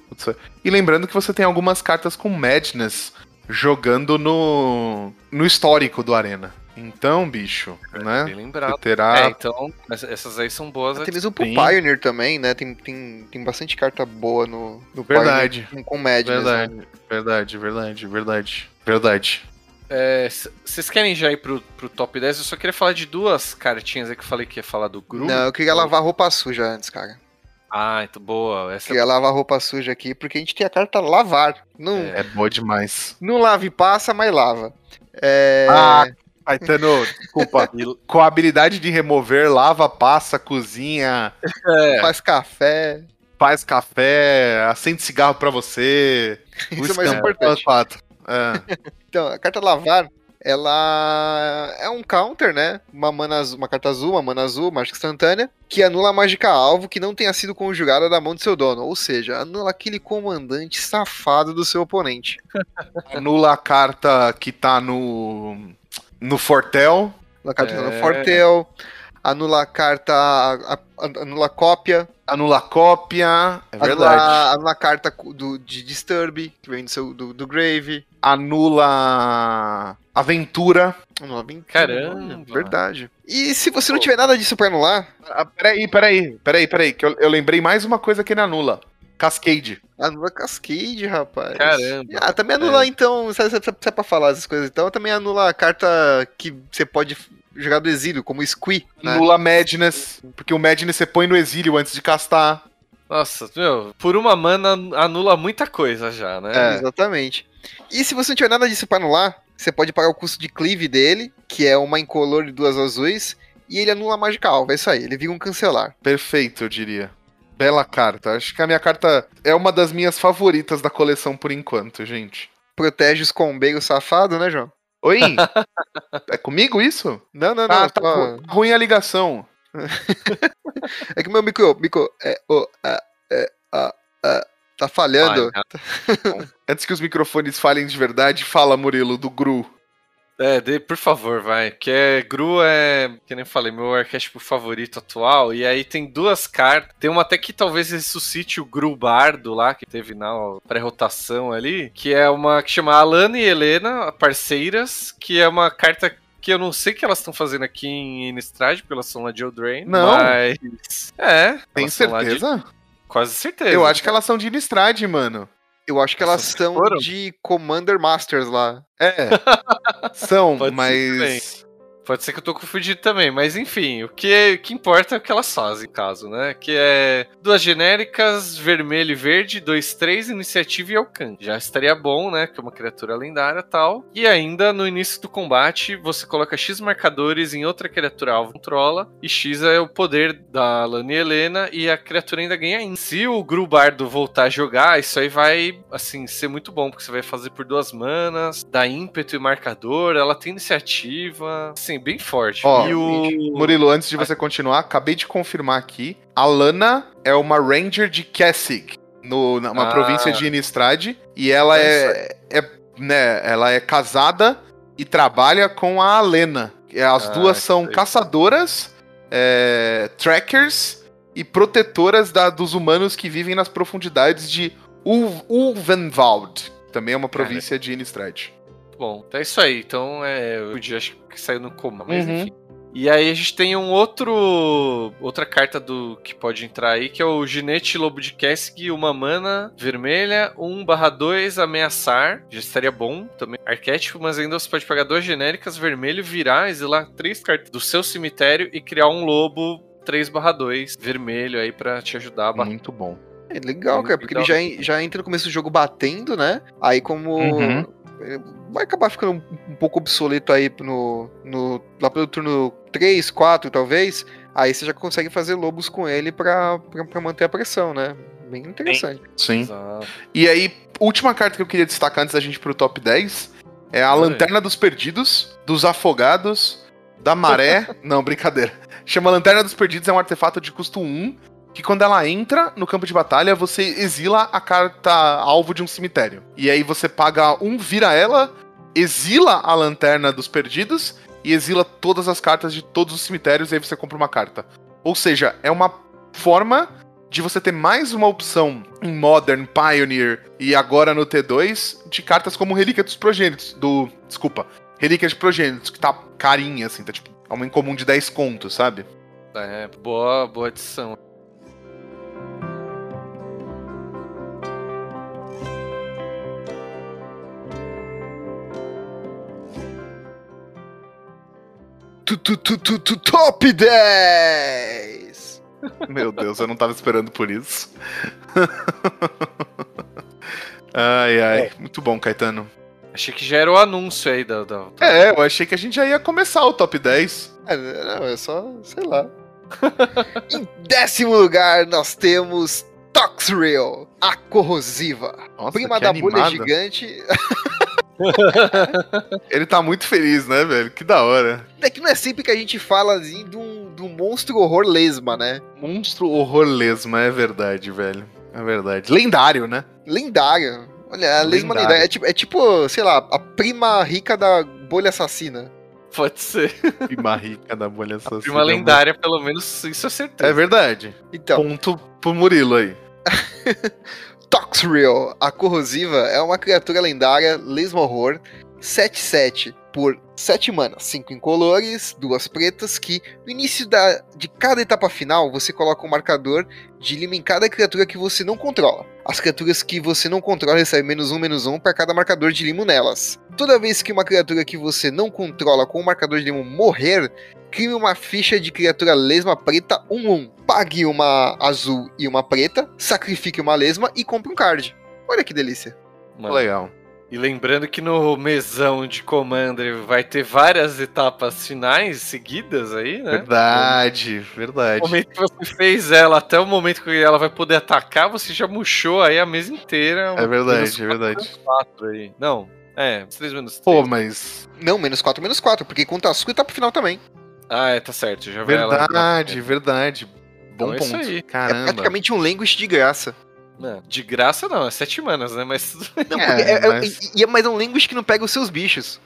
E lembrando que você tem algumas cartas com Madness jogando no, no histórico do Arena. Então, bicho, né? Bem lembrado. Você terá. É, então, ess- essas aí são boas. Até mesmo pro Sim. Pioneer também, né? Tem, tem, tem bastante carta boa no, no Verdade. Pioneer com, né? verdade, verdade, verdade, verdade. Verdade. É, Vocês querem já ir pro, pro top 10? Eu só queria falar de duas cartinhas aí que eu falei que ia falar do grupo. Não, eu queria lavar roupa suja antes, cara. Ah, então boa. Essa Queria lavar roupa suja aqui, porque a gente tem a carta lavar. Não, É boa demais. não lava e passa, mas lava. É... Ah, Caetano, desculpa. Com a habilidade de remover, lava, passa, cozinha, é, Faz café. faz café, acende cigarro pra você. Isso é mais importante. É. Então, a carta lavar, ela é um counter, né? Uma, mana azul, uma carta azul, uma mana azul, mágica instantânea, que anula a mágica alvo que não tenha sido conjurada da mão do seu dono. Ou seja, anula aquele comandante safado do seu oponente. Anula a carta que tá no. No Fortel. Anula a carta É. no Fortel, anula a carta. anula a cópia. Anula a cópia. É verdade. Anula, carta do, de Disturb, que vem do, seu, do, do Grave. Anula. Aventura. Anula aventura, Caramba. Verdade. E se você não tiver nada disso pra anular, Ah, peraí, peraí, peraí, peraí, que eu, eu lembrei mais uma coisa que ele anula. Cascade. Anula Cascade, rapaz. Caramba. Ah, também anula, então, se, se, se é pra falar essas coisas, então também anula a carta que você pode jogar do exílio, como Squee, né? Anula Madness. Porque o Madness você põe no exílio antes de castar. Nossa, meu, por uma mana anula muita coisa já, né? É. Exatamente. E se você não tiver nada disso pra anular, você pode pagar o custo de cleave dele, que é uma incolor e duas azuis, e ele anula a mágica alva, é isso aí, ele vira um cancelar. Perfeito, eu diria. Bela carta. Acho que a minha carta é uma das minhas favoritas da coleção por enquanto, gente. Protege os combeiros safados, né, João? Oi? é comigo isso? Não, não, não. Ah, tá só- ruim a ligação. É que meu micro, micro, é, o, a, é, a, a, Tá falhando. Vai, Antes que os microfones falhem de verdade, fala, Murilo, do Gru. É, dê, por favor, vai. Que é Gru é, que nem falei, meu arquétipo favorito atual. E aí tem duas cartas. Tem uma até que talvez ressuscite o Gru Bardo lá, que teve na pré-rotação ali. Que é uma que chama Alana e Helena, parceiras. Que é uma carta que eu não sei o que elas estão fazendo aqui em Innistrad, porque elas são lá de Eldraine. Não. Mas. É. Tem lá de- certeza? Quase certeza. Eu acho que elas são de Innistrad, mano. Eu acho que elas são foram? de Commander Masters lá. É. São, Pode mas. Pode ser que eu tô confundido também, mas enfim, o que, o que importa é o que elas fazem, caso, né? Que é duas genéricas, vermelho e verde, dois, três, iniciativa e alcance. Já estaria bom, né? Que é uma criatura lendária tal. E ainda no início do combate, você coloca X marcadores em outra criatura alvo controla, e X é o poder da Lani Helena, e a criatura ainda ganha ainda. Se o Grubardo voltar a jogar, isso aí vai, assim, ser muito bom, porque você vai fazer por duas manas, dá ímpeto e marcador, ela tem iniciativa, assim, bem forte. Ó, e o... Murilo, antes de você continuar, acabei de confirmar aqui. A Lana é uma Ranger de Kessig, no, numa Ah. província de Innistrad. E ela é, é, né, ela é casada e trabalha com a Alena. As Ah, duas são sei. caçadoras, é, trackers e protetoras da- dos humanos que vivem nas profundidades de Ul- Ulvenwald. Também é uma província de Innistrad. Bom, então é isso aí. Então, é, o dia acho que saiu no coma, mas Uhum. enfim. E aí a gente tem um outro outra carta do que pode entrar aí, que é o Ginete Lobo de Kessig, uma mana vermelha, 1/2 ameaçar. Já estaria bom também. Arquétipo, mas ainda você pode pegar duas genéricas vermelho, virar, exilar três cartas do seu cemitério e criar um lobo 3/2 vermelho aí pra te ajudar a bater. Muito bom. É legal, cara, porque ele já, já entra no começo do jogo batendo, né? Aí como. Uhum. Vai acabar ficando um, um pouco obsoleto aí no, no, lá pelo turno 3, 4, talvez. Aí você já consegue fazer lobos com ele pra manter a pressão, né? Bem interessante. Sim. Exato. E aí, última carta que eu queria destacar antes da gente ir pro top 10 é a Oi. Lanterna dos Perdidos, dos Afogados, da Maré. Não, brincadeira. Chama Lanterna dos Perdidos, é um artefato de custo 1, que quando ela entra no campo de batalha, você exila a carta alvo de um cemitério. E aí você paga um, vira ela, exila a Lanterna dos Perdidos e exila todas as cartas de todos os cemitérios e aí você compra uma carta. Ou seja, é uma forma de você ter mais uma opção em Modern, Pioneer e agora no T2 de cartas como Relíquia dos Progênitos. Do. Desculpa. Relíquia de Progênitos, que tá carinha, assim, tá tipo. É uma incomum de 10 contos, sabe? É, boa, boa adição. Top 10! Meu Deus, eu não tava esperando por isso. ai, ai. Muito bom, Caetano. Achei que já era o anúncio aí da. da- da- É, eu achei que a gente já ia começar o top 10. É, não, é só, sei lá. em décimo lugar, nós temos Toxrill, a corrosiva. Nossa, Prima que da bolha animada. gigante. Ele tá muito feliz, né, velho? Que da hora. É que não é sempre que a gente fala assim, de, um, de um monstro horror lesma, né? Monstro horror lesma, é verdade, velho. É verdade. Lendário, né? Lendário. Olha, a lesma Lendário. lendária. É tipo, é tipo, sei lá, a prima rica da bolha assassina. Pode ser. Prima rica da bolha assassina. Prima lendária, pelo menos isso é certeza. É verdade. Então, Ponto pro Murilo aí. Toxrill, a corrosiva, é uma criatura lendária, lesma horror, 7-7 por 7 manas, 5 incolores, 2 pretas, que no início da, de cada etapa final você coloca um marcador de lima em cada criatura que você não controla. As criaturas que você não controla recebem menos um, menos um para cada marcador de limo nelas. Toda vez que uma criatura que você não controla com o marcador de limo morrer, crie uma ficha de criatura lesma preta 1-1. Pague uma azul e uma preta, sacrifique uma lesma e compre um card. Olha que delícia. Mano. Legal. E lembrando que no mesão de Commander vai ter várias etapas finais seguidas aí, né? Verdade, No verdade. momento que você fez ela até o momento que ela vai poder atacar, você já murchou aí a mesa inteira. É verdade, é verdade. quatro aí. Não, é, 3 menos 3. Pô, mas. Não, menos 4, menos 4, porque conta e tá pro final também. Ah, é, tá certo. Já vai ela- Verdade, verdade. Bom Então é isso ponto. aí. É Caramba. praticamente um language de graça. Não, de graça não, é sete manas, né? Mas. Não, É, é, é, mas- e é mais um language que não pega os seus bichos.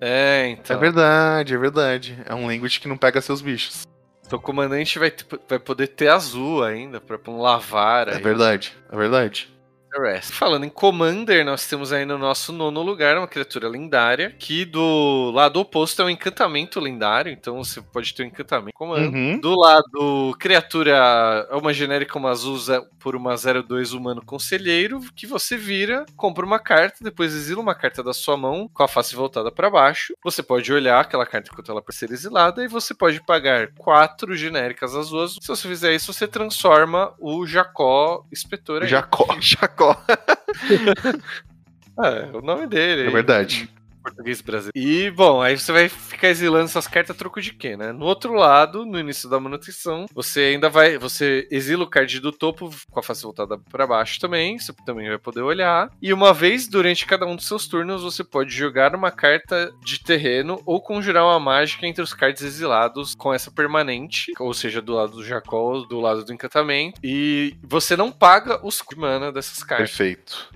É, É então. verdade, é verdade. É um language que não pega seus bichos. Então o comandante vai, tipo, vai poder ter azul ainda, pra pôr um lavar É aí. verdade, é verdade. Rest. Falando em Commander, nós temos aí no nosso nono lugar uma criatura lendária, que do lado oposto é um encantamento lendário, então você pode ter um encantamento comando. Uhum. Do lado, criatura é uma genérica uma azul por uma 02 humano conselheiro, que você vira, compra uma carta, depois exila uma carta da sua mão com a face voltada para baixo. Você pode olhar aquela carta enquanto ela ser exilada e você pode pagar quatro genéricas azuis. Se você fizer isso, você transforma o Jacó Inspetor aí. Jacó. Jacó. É, o nome dele. É verdade. Português brasileiro. E, bom, aí você vai ficar exilando essas cartas a troco de quê, né? No outro lado, no início da manutenção, você ainda vai. Você exila o card do topo com a face voltada para baixo também. Você também vai poder olhar. E uma vez durante cada um dos seus turnos, você pode jogar uma carta de terreno ou conjurar uma mágica entre os cards exilados com essa permanente. Ou seja, do lado do Jacó, ou do lado do encantamento. E você não paga os mana dessas cartas. Perfeito.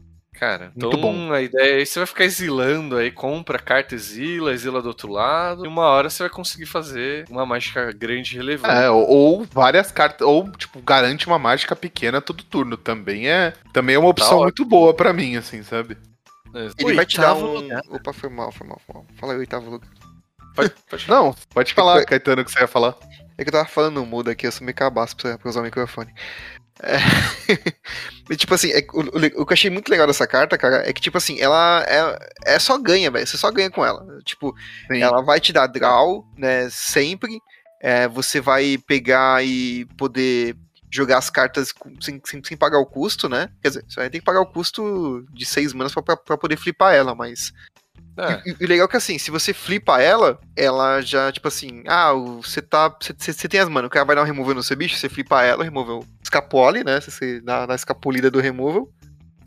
Cara, então Muito bom. a ideia é você vai ficar exilando aí, compra carta, exila, exila do outro lado, e uma hora você vai conseguir fazer uma mágica grande e relevante. É, ou, ou várias cartas, ou tipo, garante uma mágica pequena todo turno. Também é, também é uma opção ótimo. muito boa pra mim, assim, sabe? É, Ele vai te dar oitavo um. lugar. Opa, foi mal, foi mal, foi mal. Fala aí, oitavo lugar. Pode, pode Não, pode falar, Caetano, o que você ia falar. É que eu tava falando no mudo aqui, eu sou meio cabaço pra, pra usar o microfone. É... e, tipo assim, é- o, o- que eu achei muito legal dessa carta, cara, é que, tipo assim, ela é, é só ganha, velho. Você só ganha com ela. Tipo, Sim. ela vai te dar draw, né, sempre. É, você vai pegar e poder jogar as cartas sem, sem, sem pagar o custo, né? Quer dizer, você vai ter que pagar o custo de seis manas pra, pra, pra poder flipar ela, mas É, e, e o legal é que assim, se você flipa ela, ela já, tipo assim, ah, você tá. Você, tem as manas, o cara vai dar um removal no seu bicho, você flipa ela, remove o escapole, né? Você, dá na escapulida do removal.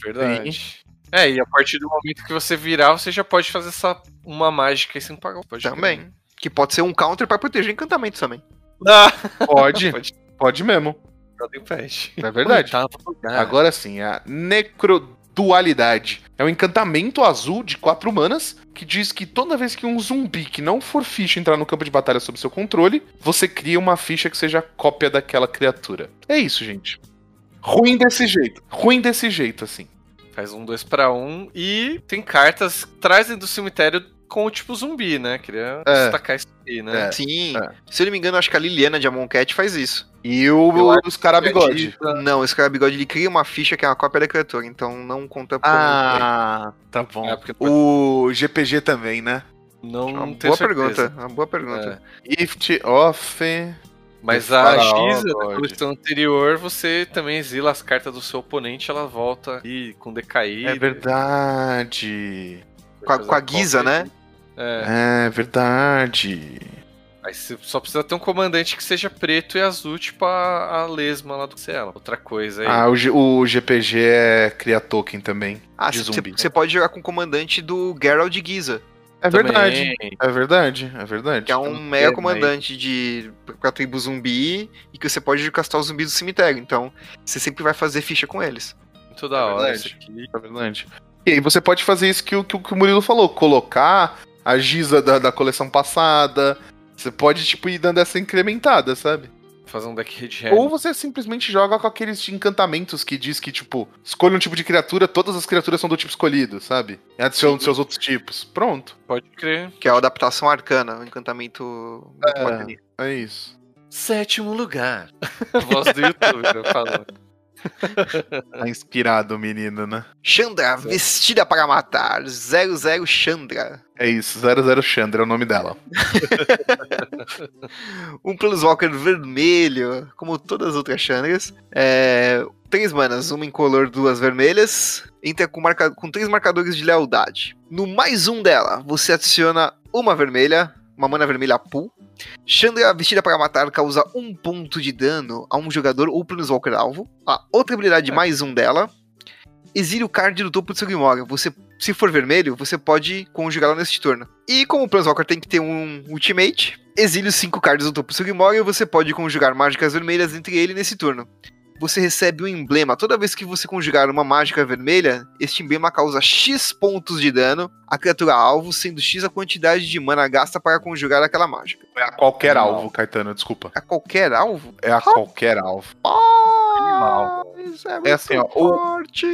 verdade. É, e a partir do momento que você virar, você já pode fazer essa uma mágica aí sem pagar. Pode Também. crer. Que pode ser um counter pra proteger encantamento também. Ah, Pode, pode. pode mesmo. Joga em pet. É verdade. Agora sim, a Necrodualidade. É um encantamento azul de quatro manas que diz que toda vez que um zumbi que não for ficha entrar no campo de batalha sob seu controle, você cria uma ficha que seja cópia daquela criatura. É isso, gente. Ruim desse jeito. Ruim desse jeito, assim. Faz um dois pra um e tem cartas trazem do cemitério com o tipo zumbi, né? Queria É. destacar isso aí, né? É. Sim. é. Se eu não me engano, acho que a Liliana de Amon Cat faz isso. E o, Eu acho os carabigode. Não, esse cara bigode ele cria uma ficha que é uma cópia da criatura, então não conta por. Ah, tá bom. É, O GPG também, né? não Uma tenho boa certeza. pergunta, uma boa pergunta. Gift of. Mas The a Giza da coleção anterior, você também exila as cartas do seu oponente, ela volta e com decaída. É verdade. Com a, com a Giza, né? É, É verdade. aí você só precisa ter um comandante que seja preto e azul, tipo a, a lesma lá do Cielo. Outra coisa aí. Ah, o, G- o GPG é cria token também. Ah, de você zumbi. você pode jogar com o comandante do Geralt de Giza. É Também. verdade. É verdade, é verdade. Que é um Então, mega é, comandante de pra tribo zumbi e que você pode castar os zumbis do cemitério. Então, você sempre vai fazer ficha com eles. Muito da É hora verdade. isso aqui. É verdade. E aí você pode fazer isso que o, que que o Murilo falou, colocar a Giza da, da coleção passada. Você pode, tipo, ir dando essa incrementada, sabe? Fazer um deck red Ou você simplesmente joga com aqueles encantamentos que diz que, tipo, escolha um tipo de criatura, todas as criaturas são do tipo escolhido, sabe? E adiciona os seus outros tipos. Pronto. Pode crer. Que é a adaptação arcana, o encantamento muito É. É isso. Sétimo lugar. Voz do YouTube, falando. Tá inspirado o menino, né? Chandra, vestida para matar. 00 Chandra. É isso, 00 Chandra é o nome dela. Um Planeswalker vermelho, como todas as outras Chandras. É, três manas, uma incolor, duas vermelhas. Entra com, marca, com três marcadores de lealdade. No mais um dela, você adiciona uma vermelha, uma mana vermelha pool. Chandra vestida para matar causa um ponto de dano a um jogador ou Planeswalker alvo. A outra habilidade mais um dela. Exile o card do topo do seu Grimório. Você, se for vermelho, você pode conjugá-lo neste turno. E como o Planeswalker tem que ter um Ultimate, exile os 5 cards do topo do seu Grimório você pode conjugar mágicas vermelhas entre ele nesse turno. Você recebe um emblema. Toda vez que você conjugar uma mágica vermelha, este emblema causa X pontos de dano à criatura alvo, sendo X a quantidade de mana gasta para conjugar aquela mágica. É a qualquer Não. alvo, Caetano, desculpa. A qualquer alvo? É a qualquer alvo. Ah, isso é, muito assim, ó, o- forte.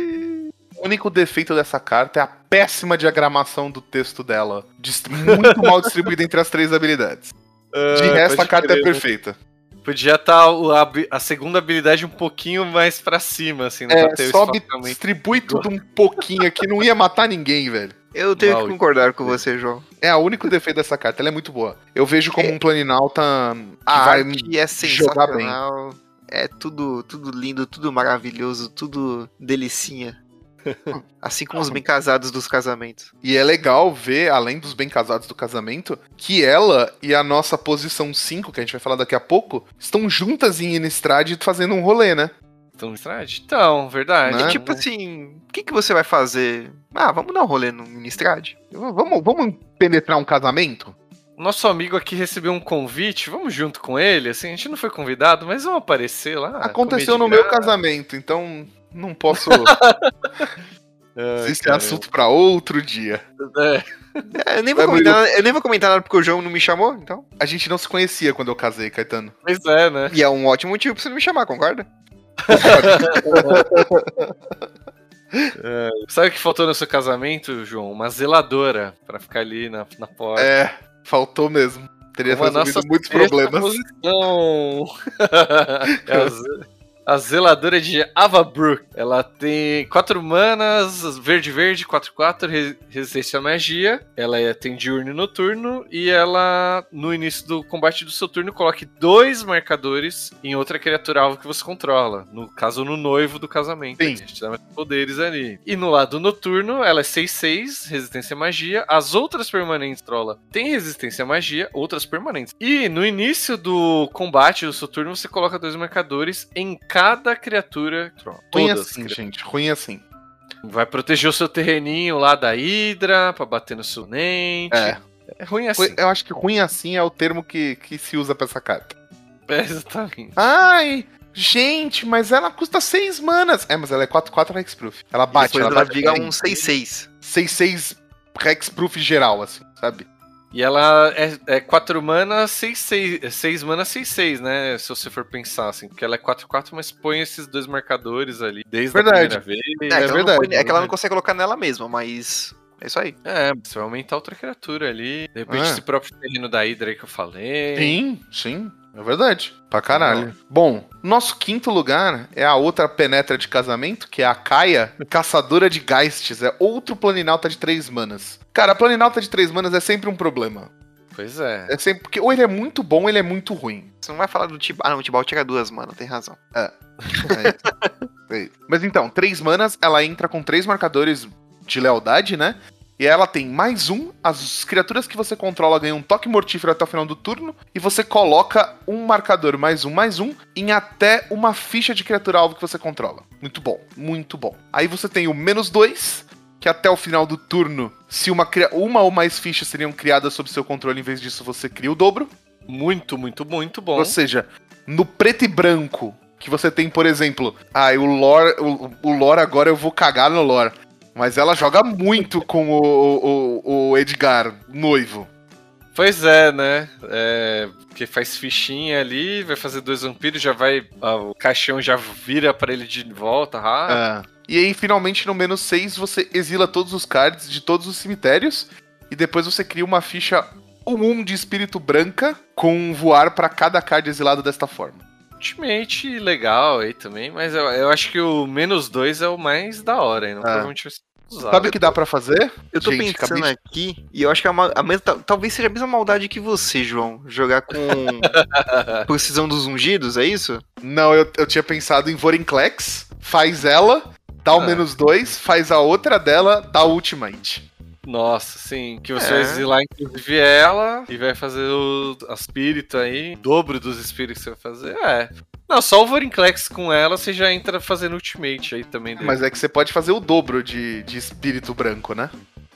O único defeito dessa carta é a péssima diagramação do texto dela. Muito mal distribuída entre as três habilidades. De Ah, resto, a carta crer, é né? perfeita. Podia estar a, habi- a segunda habilidade um pouquinho mais pra cima, assim, né? É, sobe, distribui tudo um pouquinho aqui, não ia matar ninguém, velho. Eu tenho Mal. que concordar com você, João. É o único defeito dessa carta, ela é muito boa. Eu vejo como um planinalta que A vai arte é jogar bem. sensacional. É tudo, tudo lindo, tudo maravilhoso, tudo delicinha. Assim como os bem casados dos casamentos. E é legal ver, além dos bem casados do casamento, que ela e a nossa posição 5, que a gente vai falar daqui a pouco, estão juntas em Innistrad fazendo um rolê, né? Então, Strade? Então, verdade. Né? Tipo assim, o que, que você vai fazer? Ah, vamos dar um rolê no Ministrade? Vamos, vamos penetrar um casamento? Nosso amigo aqui recebeu um convite, vamos junto com ele, assim, a gente não foi convidado, mas vamos aparecer lá. Aconteceu no meu casamento, então não posso. Ai, Esse é assunto pra outro dia. É, É, eu, nem vou É, comentar, nada- eu nem vou comentar nada porque o João não me chamou, então. A gente não se conhecia quando eu casei, Caetano. pois é, né? E é um ótimo motivo pra você não me chamar, concorda? Sabe o que faltou no seu casamento, João? Uma zeladora pra ficar ali na, na porta. É, faltou mesmo. Teria Como resolvido muitos problemas. posição. É a, ze- a zeladora de Avabrook. Ela tem 4 manas, verde-verde, 4-4, re- resistência à magia. Ela é- tem diurno e noturno. E ela, no início do combate do seu turno, coloque dois marcadores em outra criatura alvo que você controla. No caso, no noivo do casamento. Sim. A gente dá mais poderes ali. E no lado noturno, ela é 6-6, resistência à magia. As outras permanentes trola tem resistência à magia, outras permanentes. E no início do combate do seu turno, você coloca dois marcadores em cada criatura. trola. Ruim Todas. assim, criaturas. gente. Ruim assim. Vai proteger o seu terreninho lá da Hidra, pra bater no seu nente. É. É ruim assim. Eu acho que ruim assim é o termo que, que se usa pra essa carta. É, exatamente. Ai, gente, mas ela custa 6 manas. É, mas ela é 4-4 Hexproof. Ela bate, ela ela bate vira bem. um 6-6. 6-6 Hexproof geral, assim, sabe? E ela é, é 4 mana, 6, 6, 6 mana, 6, 6, né? Se você for pensar assim. Porque ela é 4, 4, mas põe esses dois marcadores ali desde Verdade. a primeira vez. É, que ela não verdade, põe- é que ela não consegue colocar nela mesma, mas. É isso aí. É, você vai aumentar outra criatura ali. De repente, É. esse próprio terreno da Hydra aí que eu falei. Sim, sim. É verdade. Pra caralho. Bom, nosso quinto lugar é a outra penetra de casamento, que é a Kaia, caçadora de Geists. É outro planinauta de 3 manas. Cara, a planinauta de 3 manas é sempre um problema. Pois é. É sempre. Porque ou ele é muito bom ou ele é muito ruim. Você não vai falar do Tibal. Ah, não, o Tibal tira duas, mano, tem razão. É isso. É isso. Mas então, 3 manas, ela entra com três marcadores de lealdade, né? E ela tem mais um, as criaturas que você controla ganham um toque mortífero até o final do turno, e você coloca um marcador mais um, mais um, em até uma ficha de criatura alvo que você controla. Muito bom, muito bom. Aí você tem o menos dois, que até o final do turno, se uma, uma ou mais fichas seriam criadas sob seu controle, em vez disso você cria o dobro. Muito, muito, muito bom. Ou seja, no preto e branco, que você tem, por exemplo, ah, o lore, o, o lore agora eu vou cagar no lore. Mas ela joga muito com o, o, o Edgar, noivo. Pois é, né? É, porque faz fichinha ali, vai fazer dois vampiros, já vai. ah, o caixão já vira pra ele de volta, ah, É. E aí, finalmente, no menos 6, você exila todos os cards de todos os cemitérios. E depois você cria uma ficha 1-1 de espírito branca com voar pra cada card exilado desta forma. Ultimate legal aí também, mas eu, eu acho que o menos dois é o mais da hora, hein? Não, provavelmente vai ser usado. Sabe o que dá pra fazer? Eu tô Gente, pensando acabei de- aqui, e eu acho que é uma, a mesma- tal- talvez seja a mesma maldade que você, João. Jogar com precisão dos ungidos, é isso? Não, eu, eu tinha pensado em Vorinclex, faz ela, dá o Ah. menos 2, faz a outra dela, dá o Ultimate. Nossa, sim. Que você É. vai exilar, inclusive, ela e vai fazer o espírito aí, o dobro dos espíritos que você vai fazer. É. Não, só o Vorinclex com ela você já entra fazendo ultimate aí também. dele. Mas é que você pode fazer o dobro de, de espírito branco, né?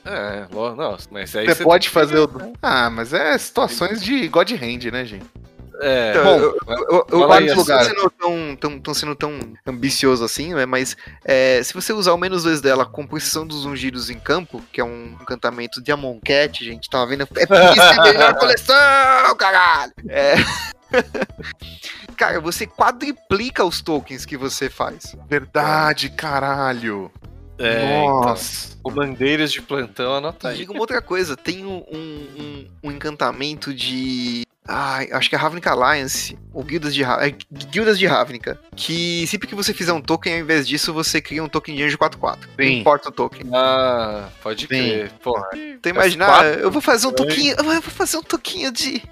É, nossa, mas aí Você você pode tem que- fazer o. Ah, mas é situações de God Hand, né, gente? É. Então, Bom, eu, eu, eu, lugar. não sendo tão, tão, tão sendo tão ambicioso assim, né? Mas é, se você usar o menos dois dela com posição dos ungidos em campo, que é um encantamento de Amonkhet, gente, tava vendo? É por isso é melhor coleção, caralho! É. Cara, você quadriplica os tokens que você faz. Verdade, caralho. É, então, Nossa. comandeiros de plantão, anota aí. diga uma outra coisa, tem um, um- um encantamento de. Ai, acho que é Ravnica Alliance, ou Guildas de, Ra- é, Guildas de Ravnica, que sempre que você fizer um token, ao invés disso, você cria um token de anjo 4-4. Não Sim. importa o token. Ah, pode crer. Porra. Então imagina, ah, eu vou fazer um toquinho, eu vou fazer um toquinho de,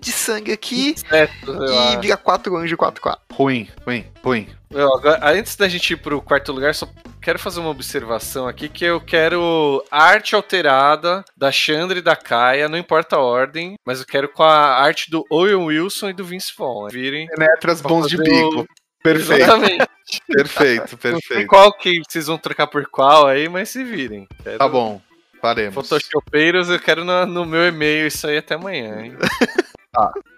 de sangue aqui Certo, e vira 4 anjo 4-4. Ruim, ruim, ruim. Eu, agora, antes da gente ir pro quarto lugar, só quero fazer uma observação aqui que eu quero a arte alterada da Chandra e da Kaia, não importa a ordem, mas eu quero com a arte do Owen Wilson e do Vince Vaughn. né? Virem. Penetras bons de bico. Perfeito, Exatamente. perfeito, Não sei perfeito. qual que vocês vão trocar por qual aí, mas se virem. Quero Tá bom, faremos. Photoshopeiros, eu quero no, no meu e-mail isso aí até amanhã, hein?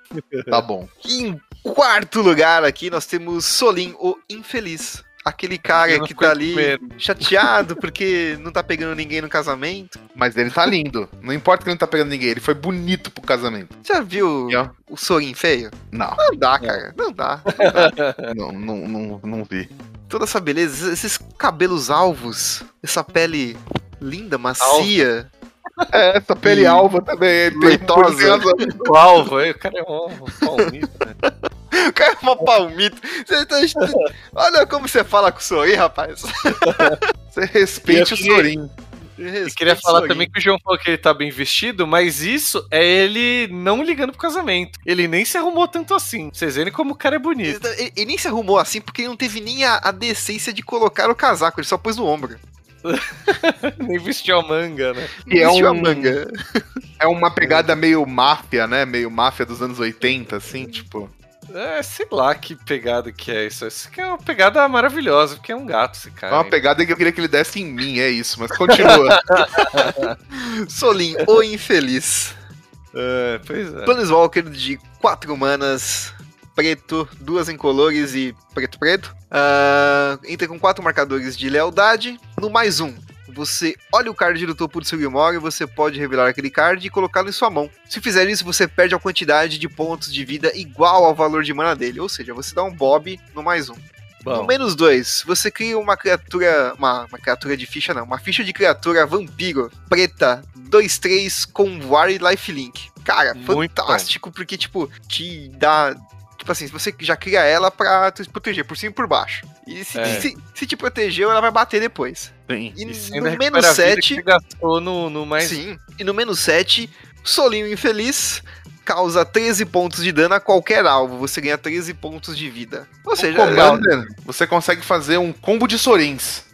Tá bom. E em quarto lugar aqui nós temos Solim, o infeliz. Aquele cara Eu não que tá ali chateado porque não tá pegando ninguém no casamento. Mas ele tá lindo. Não importa que ele não tá pegando ninguém, ele foi bonito pro casamento. Já viu E, ó, o Sorin feio? Não, Não dá, cara. Não dá. não, não, não, não vi. Toda essa beleza, esses cabelos alvos, essa pele linda, macia. É, essa pele E- alva também. Ele tem Leitosa. O alvo, aí, o cara é um um palmito, né? O cara é uma palmito. Você tá- Olha como você fala com o Sorin, rapaz. Você respeite o Eu queria- Sorin. E queria falar também que o João falou que ele tá bem vestido, mas isso é ele não ligando pro casamento. Ele nem se arrumou tanto assim. Vocês verem como o cara é bonito. Ele, ele nem se arrumou assim porque ele não teve nem a, a decência de colocar o casaco, ele só pôs no ombro. nem vestiu a manga, né? E é Vestiu a um- manga. É uma pegada meio máfia, né? Meio máfia dos anos 80, assim, tipo. É, sei lá que pegada que é isso. Isso aqui é uma pegada maravilhosa, porque é um gato esse É cara. uma hein? pegada que eu queria que ele desse em mim, é isso, mas continua. Solim, o infeliz. É, pois é. Planeswalker de 4 manas, preto, duas incolores e preto preto. Ah, entra com quatro marcadores de lealdade. No mais um, você olha o card do topo do seu Grimório, você pode revelar aquele card e colocá-lo em sua mão. Se fizer isso, você perde a quantidade de pontos de vida igual ao valor de mana dele. Ou seja, você dá um bob no mais um. No Bom, menos dois, você cria uma criatura. Uma, uma criatura de ficha, não. Uma ficha de criatura vampiro preta 2-3 com voar e lifelink. Cara, Muito fantástico, porque, tipo, te dá. Tipo assim, você já cria ela pra te proteger por cima e por baixo. E se, É. se, se te protegeu, ela vai bater depois. Sim. E, e no menos recupera a vida 7. que você gastou no, no mais. Sim. E no menos 7, Solinho Infeliz causa 13 pontos de dano a qualquer alvo. Você ganha 13 pontos de vida. Ou seja, O Commander, você consegue fazer um combo de Sorins.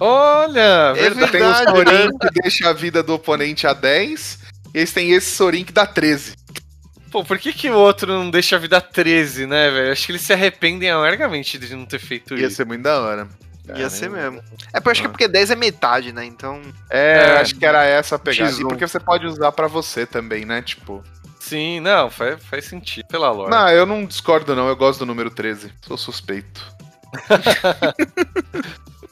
Olha! É verdade. Tem o Sorin né? que deixa a vida do oponente a 10, e eles têm esse Sorin que dá 13. Pô, por que, que o outro não deixa a vida 13, né, velho? Acho que eles se arrependem amargamente de não ter feito Ia isso. ser muito da hora. Ia ser Caramba. mesmo. É eu acho que é porque 10 é metade, né? Então. É, É. acho que era essa a pegada. E X1. porque você pode usar pra você também, né? Tipo. Sim, não, faz, faz sentido. Pela lore. Não, eu não discordo, não. Eu gosto do número 13. Sou suspeito.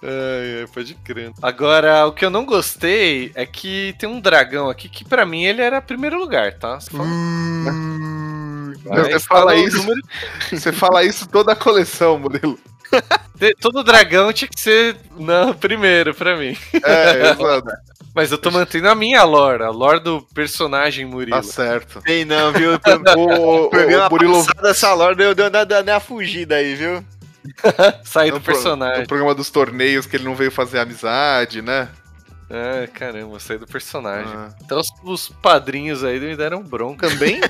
Ai, ai, pode crer. Agora, o que eu não gostei é que tem um dragão aqui que pra mim ele era primeiro lugar, tá? Você fala, Você Mas fala tá no isso. número- Você fala isso toda a coleção, Murilo. de- Todo dragão tinha que ser não, primeiro pra mim. É, exato. Mas eu tô mantendo a minha lore, a lore do personagem Murilo. Tá certo. Tem não, viu? O, o, Programa o Murilo. essa lore deu, deu, deu, deu uma fugida aí, viu? Sair do no pro- personagem. No programa dos torneios que ele não veio fazer amizade, né? Ah, caramba, sair do personagem. Ah. Então os, os padrinhos aí me deram bronca. Também?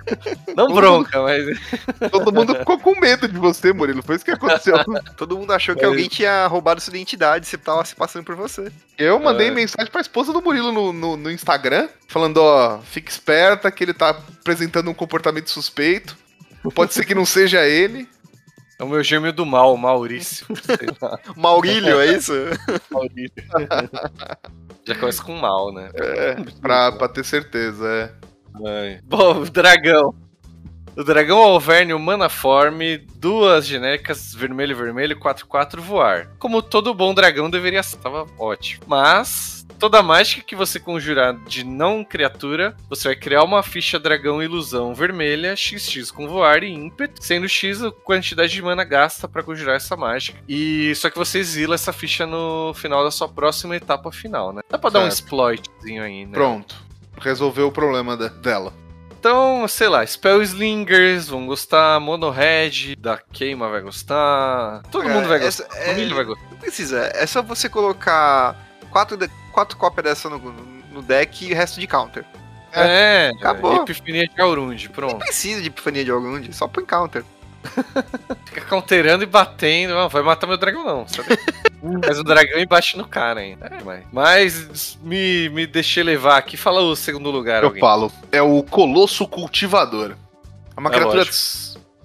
Não bronca, mas. Todo mundo ficou com medo de você, Murilo. Foi isso que aconteceu. Todo mundo achou que Mas- alguém tinha roubado sua identidade, você tava se passando por você. Eu mandei É. mensagem pra esposa do Murilo no, no, no Instagram, falando, ó, fique esperta que ele tá apresentando um comportamento suspeito. Pode ser que não seja ele. É o meu gêmeo do mal, Maurício. Maurílio, é isso? Maurício. Já começa com mal, né? É, pra, pra ter certeza, é. Ai. Bom, dragão. O dragão Alverne, o Manaform, duas genéricas, vermelho e vermelho, 4-4 voar. Como todo bom dragão deveria ser, tava ótimo. Mas, toda mágica que você conjurar de não criatura, você vai criar uma ficha dragão ilusão vermelha, XX com voar e ímpeto, sendo X a quantidade de mana gasta para conjurar essa mágica. E só que você exila essa ficha no final da sua próxima etapa final, né? Dá pra dar um Certo. exploitzinho aí, né? Pronto. Resolveu o problema de- dela. Então, sei lá, Spell Slingers vão gostar, Mono Red da Queima vai gostar. Todo Cara, mundo vai essa- gostar. é- família vai gostar. Não precisa, é só você colocar quatro, de- quatro cópias dessa no, no deck e o resto de counter. É, acabou. Epifania de Aurund, Não pronto. precisa de epifania de Algund, só põe counter. Fica counterando e batendo. Não, vai matar meu dragão, não. Sabe? Faz um dragão e bate no cara ainda. É, mas mas me, me deixei levar aqui. Fala o segundo lugar, Eu alguém. falo. É o Colosso Cultivador. É uma É criatura. lógico.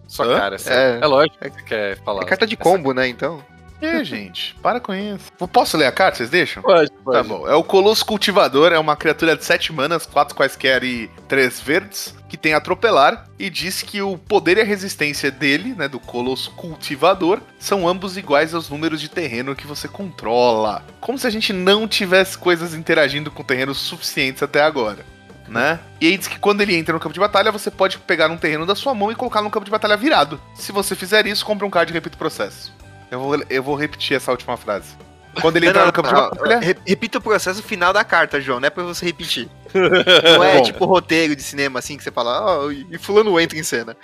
Sua Hã? cara, assim. É. é. lógico que você quer falar. É carta de combo, né, então? É, gente. Para com isso. Posso ler a carta? Vocês deixam? Pode, pode. Tá bom. É o Colosso Cultivador, é uma criatura de 7 manas, 4 quaisquer e 3 verdes, que tem atropelar, e diz que o poder e a resistência dele, né, do Colosso Cultivador, são ambos iguais aos números de terreno que você controla. Como se a gente não tivesse coisas interagindo com terrenos suficientes até agora. Né? E aí diz que quando ele entra no campo de batalha, você pode pegar um terreno da sua mão e colocar no campo de batalha virado. Se você fizer isso, compra um card e repita o processo. Eu vou, eu vou repetir essa última frase. Quando ele Não, entrar não, no campo de não, batalha. re- Repita o processo final da carta, João, não é pra você repetir. Não é Bom. tipo roteiro de cinema assim que você fala, ó, e fulano entra em cena.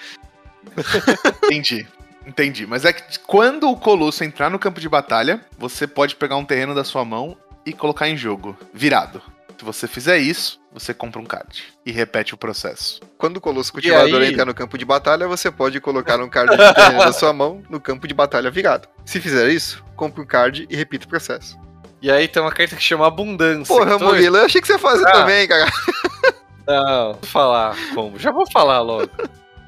Entendi. Entendi. Mas é que quando o Colosso entrar no campo de batalha, você pode pegar um terreno da sua mão e colocar em jogo, virado. Se você fizer isso, você compra um card e repete o processo. Quando o Colosso Cultivador aí? entrar no campo de batalha, você pode colocar um card de terreno da sua mão no campo de batalha virado. Se fizer isso, compre um card e repita o processo. E aí tem uma carta que chama Abundância. Porra, toda- Murilo, eu achei que você fazia Ah. também, cara. Não, vou falar como. Já vou falar logo.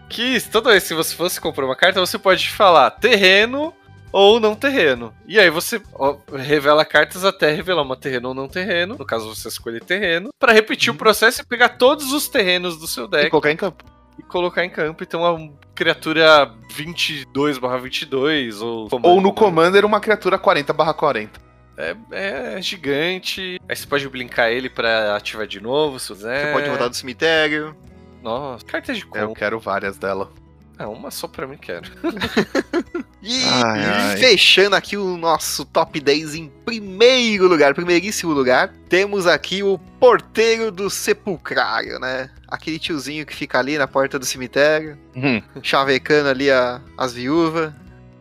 que toda vez que você fosse comprar uma carta, você pode falar terreno ou não terreno. E aí você ó, revela cartas até revelar uma terreno ou não terreno. No caso, você escolhe terreno. Pra repetir o processo e pegar todos os terrenos do seu E deck colocar em campo. e colocar em campo. Então é uma criatura 22/22 ou... Ou no Commander, uma criatura 40/40. É, é gigante. Aí você pode blinkar ele pra ativar de novo, se quiser. Você pode rodar do cemitério. Nossa, carta de É, Eu combo. quero várias dela. Ah, uma só pra mim quero. E, Ai, ai. fechando aqui o nosso top 10 em primeiro lugar, primeiríssimo lugar, temos aqui o Porteiro do Sepulcrário, né? Aquele tiozinho que fica ali na porta do cemitério, Hum. chavecando ali a- as viúvas.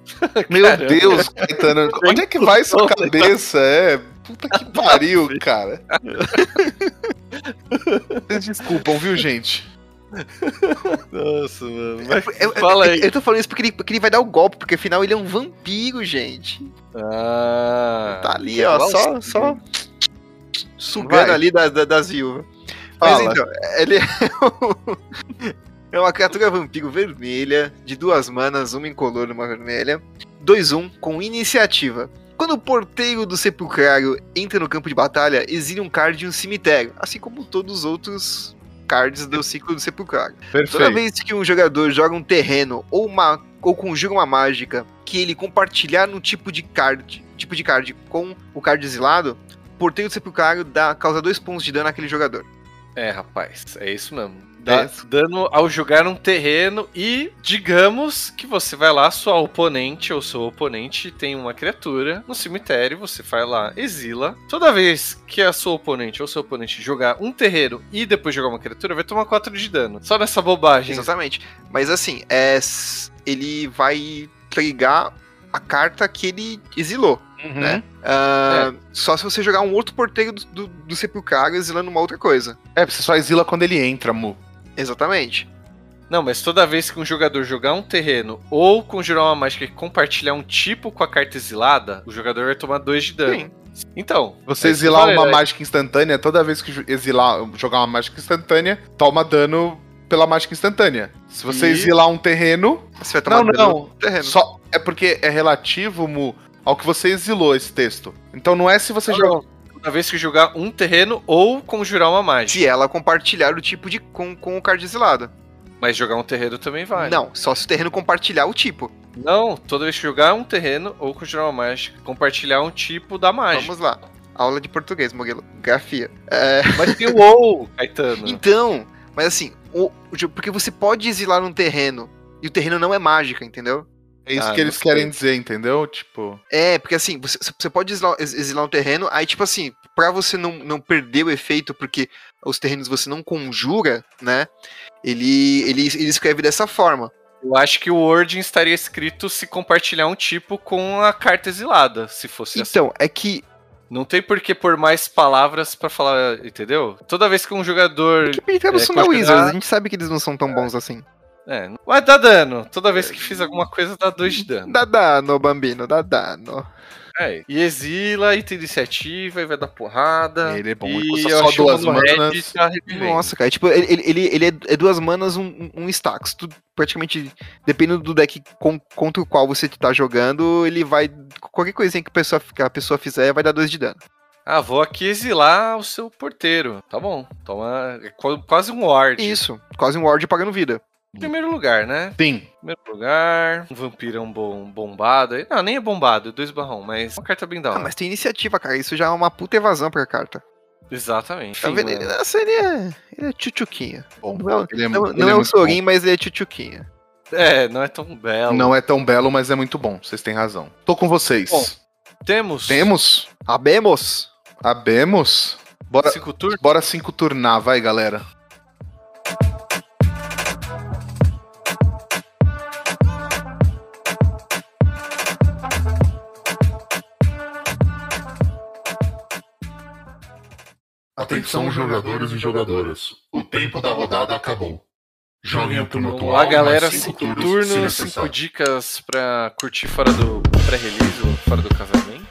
Meu Caramba. Deus, Caetano. Onde é que vai sua cabeça? É. Puta que pariu, cara. Vocês desculpam, viu, gente? Nossa, mano. Mas Eu, eu- fala eu- aí. eu tô falando isso porque ele, porque ele vai dar o golpe, porque afinal ele é um vampiro, gente. Ah, Tá ali, ó, igual só, só sugando Vai. ali da- da- das viúvas. Mas então, ele é, um- é uma criatura vampiro vermelha, de duas manas, uma incolor e uma vermelha. 2-1 com iniciativa. Quando o porteiro do sepulcrário entra no campo de batalha, exile um card de um cemitério, assim como todos os outros cards do ciclo do sepulcrário. Toda vez que um jogador joga um terreno ou uma ou conjura uma mágica que ele compartilhar no tipo de card, tipo de card com o card exilado, o porteiro do sepulcrário dá causa dois pontos de dano àquele jogador. É, rapaz, é isso mesmo. Dá É isso. dano ao jogar um terreno e digamos que você vai lá, sua oponente ou seu oponente tem uma criatura no cemitério, você vai lá, exila. Toda vez que a sua oponente ou seu oponente jogar um terreno e depois jogar uma criatura, vai tomar 4 de dano. Só nessa bobagem. Exatamente. Mas assim, é, ele vai trigar a carta que ele exilou. Uhum. né? Ah, Só se você jogar um outro porteiro do, do, do sepulcrário exilando uma outra coisa. É, você só exila quando ele entra, Mu. Exatamente. Não, mas toda vez que um jogador jogar um terreno ou conjurar uma mágica e compartilhar um tipo com a carta exilada, o jogador vai tomar 2 de dano. Sim. Então, Você é que exilar falei, uma né? mágica instantânea, toda vez que exilar, jogar uma mágica instantânea, toma dano pela mágica instantânea. Se você E- exilar um terreno. Você vai tomar Não, dano não. no terreno. Só, é porque é relativo, Mu, ao que você exilou esse texto. Então não é se você Não, joga. não. Toda vez que jogar um terreno ou conjurar uma mágica. Se ela compartilhar o tipo de com, com o card exilado. Mas jogar um terreno também vale. Não, só se o terreno compartilhar o tipo. Não, toda vez que jogar um terreno ou conjurar uma mágica, compartilhar um tipo da mágica. Vamos lá. Aula de português, Moguelo. Grafia. É, Mas tem o ou, Caetano. Então, mas assim, o- porque você pode exilar um terreno e o terreno não é mágica, entendeu? É isso Ah, que eles não sei. querem dizer, entendeu? Tipo. É, porque assim, você, você pode exilar, ex- exilar um terreno, aí tipo assim, pra você não, não perder o efeito, porque os terrenos você não conjura, né? Ele, ele, ele escreve dessa forma. Eu acho que o wording estaria escrito se compartilhar um tipo com a carta exilada, se fosse assim. Então, é que. Não tem por que pôr mais palavras pra falar, entendeu? Toda vez que um jogador. Que É, são da Wizards, a gente sabe que eles não são tão bons assim. É, vai dar dano. Toda vez que fiz alguma coisa, dá dois de dano. Dá dano, Bambino, dá dano. É, e exila, e tem iniciativa, e vai dar porrada. Ele é bom, E custa só duas manas. Tá. Nossa, cara, tipo, ele, ele, ele, é, é duas manas, um, um- stacks. Tu, praticamente, dependendo do deck com- contra o qual você tá jogando, ele vai. Qualquer coisinha que a pessoa, que a pessoa fizer vai dar dois de dano. Ah, vou aqui exilar o seu porteiro. Tá bom. Toma. É qu- quase um ward. Isso, quase um ward pagando vida. Primeiro lugar, né? Sim. Primeiro lugar. Um vampirão bom, bombado. Não, nem é bombado, é dois barrão, mas uma carta bem da Ah, hora. mas tem iniciativa, cara. Isso já é uma puta evasão pra carta. Exatamente. Tá vendo? Ele, essa, ele é. Ele é tchutchuquinha. Bom, Não é, ele é, não, ele não é é um. Sorin, mas ele é tchutchuquinha. É, não é tão belo. Não é tão belo, mas é muito bom. Vocês têm razão. Tô com vocês. Bom. Temos. Temos? Abemos! Abemos? Bora, Cinco turnos. bora cinco turnar, vai, galera. Atenção, jogadores e jogadoras. O tempo da rodada acabou. Joguem o turno atual. Olá, galera. mais Cinco turnos, se turnos, cinco dicas pra curtir fora do pré-release ou fora do casamento.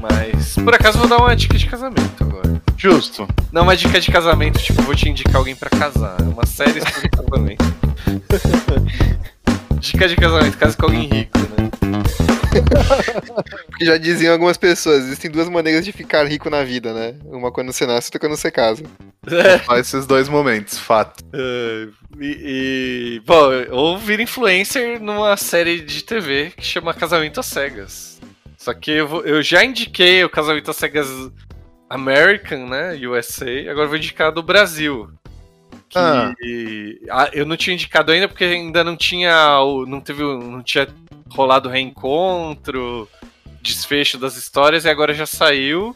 Mas, por acaso, vou dar uma dica de casamento agora. Justo. Não uma dica de casamento, tipo, vou te indicar alguém pra casar. É uma série sobre casamento. Dica de casamento, casa com alguém rico, né? Porque já diziam algumas pessoas, existem duas maneiras de ficar rico na vida, né? Uma quando você nasce e outra quando você casa. Só esses dois momentos, fato. É, e, e, bom, ou vira influencer numa série de TV que chama Casamento às Cegas. Só que eu, vou- eu já indiquei o Casamento às Cegas American, né? USA. Agora eu vou indicar do Brasil. Que Ah. eu não tinha indicado ainda porque ainda não tinha. Não teve. Não tinha rolado reencontro, desfecho das histórias, e agora já saiu.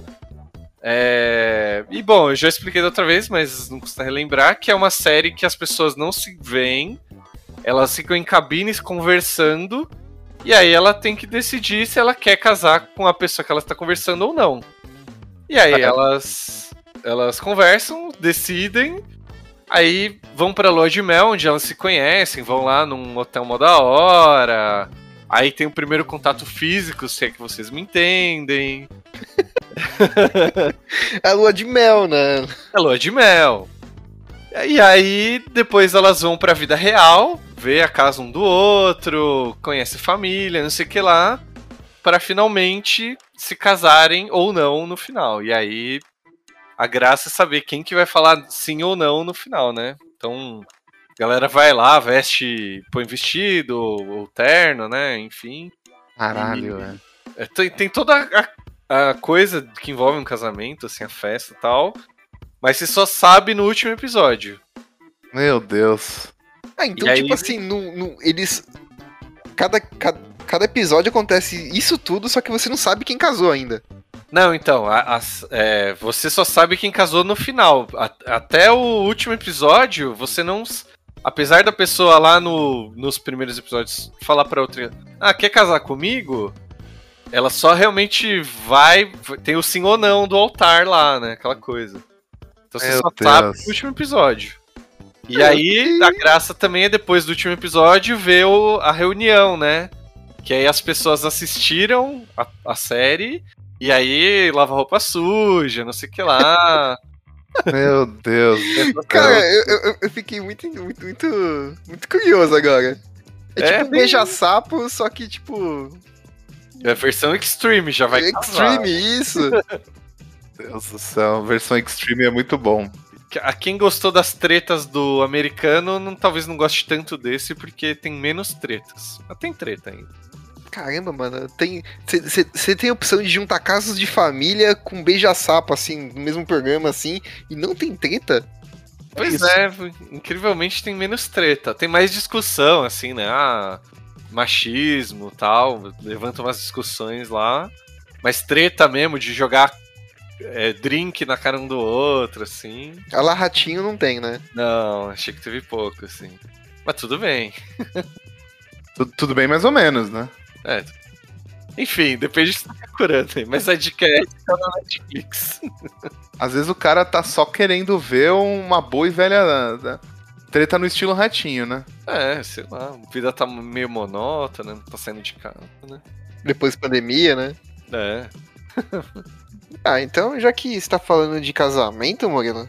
É, E bom, eu já expliquei da outra vez, mas não custa relembrar que é uma série que as pessoas não se veem, elas ficam em cabines conversando, e aí ela tem que decidir se ela quer casar com a pessoa que ela está conversando ou não. E aí Ah, elas elas conversam, decidem, aí vão pra lua de mel, onde elas se conhecem, vão lá num hotel mó da hora. Aí tem o primeiro contato físico, se é que vocês me entendem. É a lua de mel, né? É lua de mel. E aí, depois elas vão pra vida real, ver a casa um do outro, conhece família, não sei o que lá, para finalmente se casarem ou não no final. E aí, a graça é saber quem que vai falar sim ou não no final, né? Então, a galera vai lá, veste, põe vestido, ou terno, né? Enfim. Caralho, E- velho. É, tem, tem toda a, a coisa que envolve um casamento, assim, a festa e tal. Mas você só sabe no último episódio. Meu Deus. Ah, então, E aí- tipo assim, no, no- eles. Cada, cada, cada episódio acontece isso tudo, só que você não sabe quem casou ainda. Não, então, a- as- é, você só sabe quem casou no final. A- até o último episódio, você não. Apesar da pessoa lá no, nos primeiros episódios falar pra outra: Ah, quer casar comigo? Ela só realmente vai. Tem o sim ou não do altar lá, né? Aquela coisa. Então você Meu só Deus. sabe no último episódio. E Meu aí, a graça também é depois do último episódio ver o- a reunião, né? Que aí as pessoas assistiram a, a série e aí lava roupa suja, não sei o que lá. Meu Deus. Cara, eu, eu, eu fiquei muito, muito, muito, muito curioso agora. É, É, tipo bem- beija-sapo, só que tipo. É a versão extreme, já vai extreme, isso. Deus do céu, a versão Extreme é muito bom. a quem gostou das tretas do americano, não, talvez não goste tanto desse, porque tem menos tretas. Mas tem treta ainda. Caramba, mano, tem. Você tem a opção de juntar casos de família com beija-sapo, assim, no mesmo programa, assim, e não tem treta? Pois é, é, incrivelmente tem menos treta. Tem mais discussão, assim, né? Ah, machismo tal. Levanta umas discussões lá. Mas treta mesmo de jogar é, drink na cara um do outro, assim. A lá ratinho não tem, né? Não, achei que teve pouco, assim. Mas tudo bem. tudo, tudo bem mais ou menos, né? É. Enfim, depende do que você tá procurando. Mas a dica é tá na Netflix. Às vezes o cara tá só querendo ver uma boa e velha né? treta no estilo ratinho, né? É, sei lá. A vida tá meio monótona, não tá saindo de casa, né? Depois da pandemia, né? É. ah, então, já que está falando de casamento, Moreno,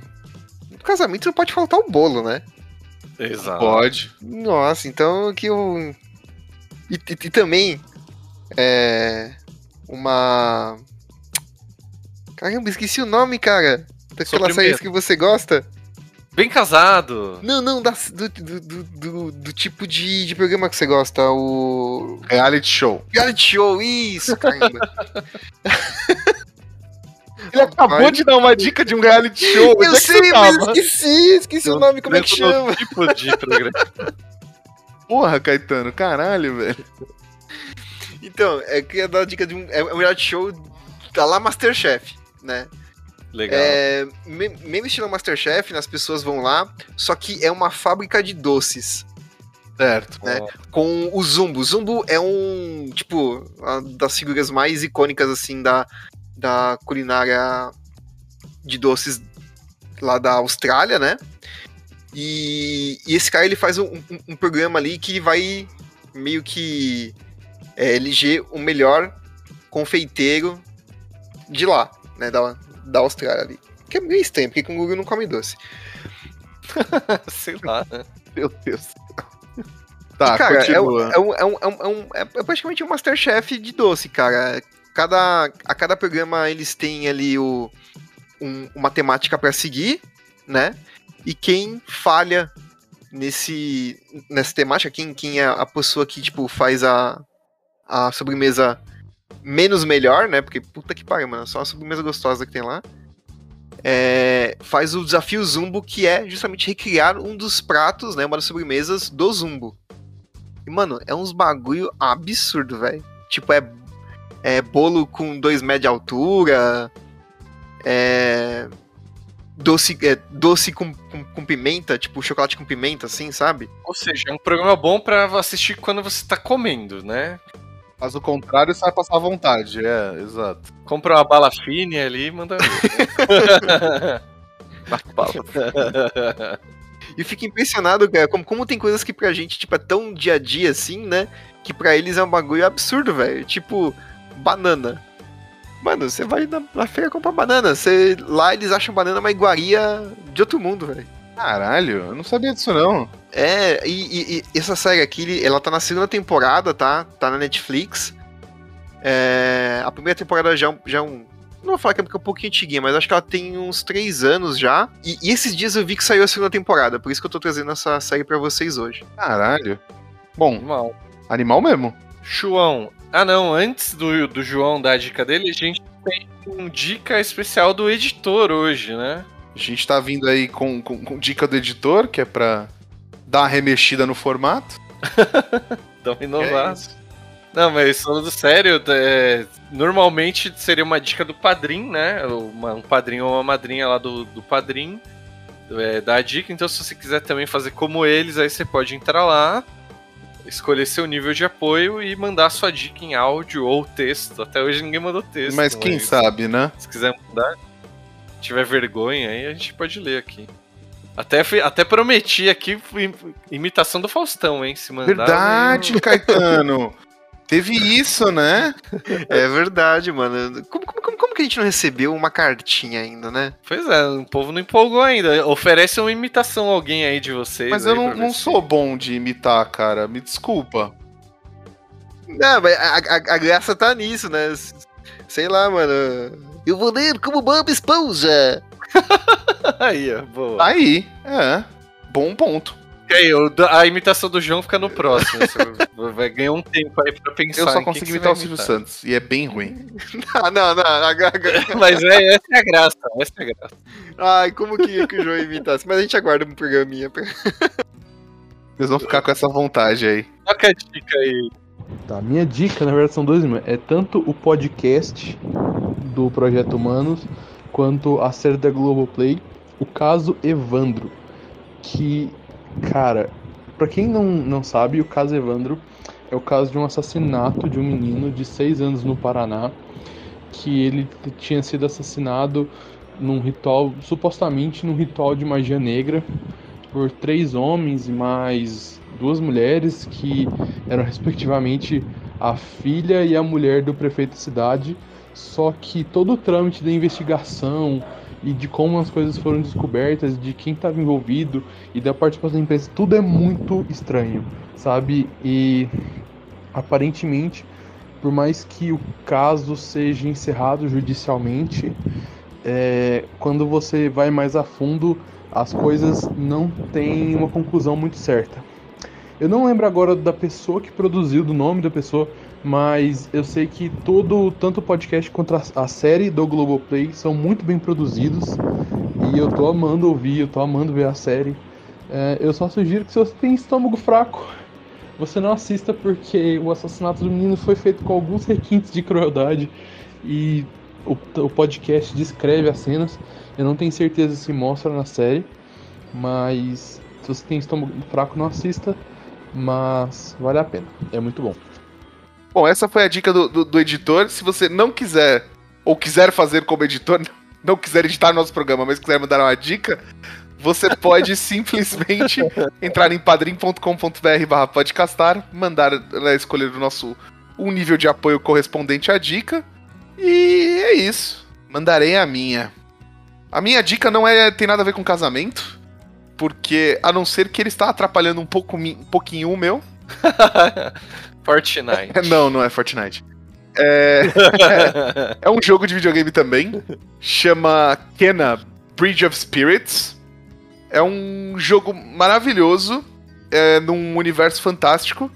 no casamento não pode faltar o bolo, né? Exato. Pode. Nossa, então que o. E, e, e também. É. Uma. Caramba, esqueci o nome, cara. Daquela série que você gosta. Bem casado. Não, não, da, do, do, do, do, tipo de, de programa que você gosta, o. Reality show. Reality show, isso, caramba. Ele acabou de dar uma dica de um reality show. Eu é sei, mas esqueci, esqueci Eu o nome, como é que chama? Tipo de programa. Porra, Caetano, caralho, velho. Então, é que ia dar a dica de um. É um reality show da lá Masterchef, né? Legal. É, mesmo estilo Masterchef, as pessoas vão lá, só que é uma fábrica de doces. Certo. Né? Com o Zumbo. O Zumbo é um, tipo, uma das figuras mais icônicas, assim, da, da culinária de doces lá da Austrália, né? E, e esse cara, ele faz um, um, um, programa ali que vai meio que é, eleger o melhor confeiteiro de lá, né? Da, da Austrália ali. Que é meio estranho, porque canguru não come doce. Sei lá, né? Meu Deus. Tá, e, cara, é, é, um, é, um, é, um, é, é, praticamente um Masterchef de doce, cara. Cada, a cada programa eles têm ali o, um, uma temática para seguir, né? E quem falha nesse nessa temática, quem, quem é a pessoa que tipo faz a, a sobremesa menos melhor, né? Porque puta que pariu, mano, só a sobremesa gostosa que tem lá. É, faz o desafio Zumbo, que é justamente recriar um dos pratos, né? Uma das sobremesas do Zumbo. E, mano, é uns bagulho absurdo, velho. Tipo, é, é bolo com dois metros de altura. É. Doce, é, doce com, com, com, pimenta, tipo chocolate com pimenta, assim, sabe? Ou seja, é um programa bom para assistir quando você tá comendo, né? Faz o contrário você vai passar vontade, é, exato. Compra uma bala fine ali e manda. e fico impressionado, cara, como, como tem coisas que pra gente, tipo, é tão dia a dia assim, né? Que pra eles é um bagulho absurdo, velho. Tipo, banana. Mano, você vai na, na feira comprar banana. Você, lá eles acham banana uma iguaria de outro mundo, velho. Caralho, eu não sabia disso não. É, e, e, e, essa série aqui, ela tá na segunda temporada, tá? Tá na Netflix. É, a primeira temporada já, já é um. Não vou falar que é um pouquinho antiguinha, mas acho que ela tem uns três anos já. E, e, esses dias eu vi que saiu a segunda temporada, por isso que eu tô trazendo essa série para vocês hoje. Caralho. Bom, animal, animal mesmo. João. Ah não, antes do, do João dar a dica dele, a gente tem um dica especial do editor hoje, né? A gente tá vindo aí com, com, com dica do editor, que é pra dar uma remexida no formato. Dá uma inovada. É não, mas falando sério, é, normalmente seria uma dica do padrinho, né? Uma, um padrinho ou uma madrinha lá do, do padrinho é, dar a dica. Então, se você quiser também fazer como eles, aí você pode entrar lá, escolher seu nível de apoio e mandar sua dica em áudio ou texto. Até hoje ninguém mandou texto. Mas quem sabe, né? Se quiser mandar tiver vergonha aí, a gente pode ler aqui. Até, até prometi aqui imitação do Faustão, hein? Se mandar. Verdade, Caetano! Teve isso, né? É verdade, mano. Como, como, como, que a gente não recebeu uma cartinha ainda, né? Pois é, o povo não empolgou ainda. Oferece uma imitação a alguém aí de vocês. Mas eu não, não sou bom de imitar, cara. Me desculpa. Não, mas a, a, a graça tá nisso, né? Sei lá, mano. Eu vou ler como Bob Esponja. Aí, ó, boa. Aí, é. Bom ponto. Aí, o da- a imitação do João fica no próximo. Você vai ganhar um tempo aí pra pensar. Eu só consigo imitar o Silvio. Santos. E é bem ruim. Ah, não, não. agora- Mas é, essa é a graça, essa é a graça. Ai, como que, que o João imitasse? Mas a gente aguarda um programinha. pra- Vocês vão ficar com essa vontade aí. Toca a dica aí. Tá, minha dica, na verdade, são dois irmãos. É tanto o podcast do Projeto Humanos, quanto a série da Globoplay, o caso Evandro. Que, cara, pra quem não, não sabe, o caso Evandro é o caso de um assassinato de um menino de 6 anos no Paraná, que ele tinha sido assassinado num ritual, supostamente num ritual de magia negra, por três homens e mais duas mulheres que eram respectivamente a filha e a mulher do prefeito da cidade, só que todo o trâmite da investigação e de como as coisas foram descobertas, de quem estava envolvido e da participação da imprensa, tudo é muito estranho, sabe? E aparentemente, por mais que o caso seja encerrado judicialmente, é, quando você vai mais a fundo, as coisas não têm uma conclusão muito certa. Eu não lembro agora da pessoa que produziu, do nome da pessoa, mas eu sei que todo, tanto o podcast quanto a, série do Globoplay são muito bem produzidos e eu tô amando ouvir, eu tô amando ver a série. É, eu só sugiro que se você tem estômago fraco, você não assista porque o assassinato do menino foi feito com alguns requintes de crueldade e o, o podcast descreve as cenas. Eu não tenho certeza se mostra na série, mas se você tem estômago fraco, não assista. Mas vale a pena, é muito bom. Bom, essa foi a dica do, do, do editor. Se você não quiser, ou quiser fazer como editor, não quiser editar nosso programa, mas quiser mandar uma dica, você pode simplesmente entrar em padrim.com.br barra podcastar, mandar, né, escolher o nosso um nível de apoio correspondente à dica. E é isso. Mandarei a minha. A minha dica não é tem nada a ver com casamento, porque a não ser que ele está atrapalhando um, pouco, um pouquinho o meu. Fortnite. Não, não é Fortnite. É, é um jogo de videogame também. Chama Kena Bridge of Spirits. É um jogo maravilhoso, é, num universo fantástico,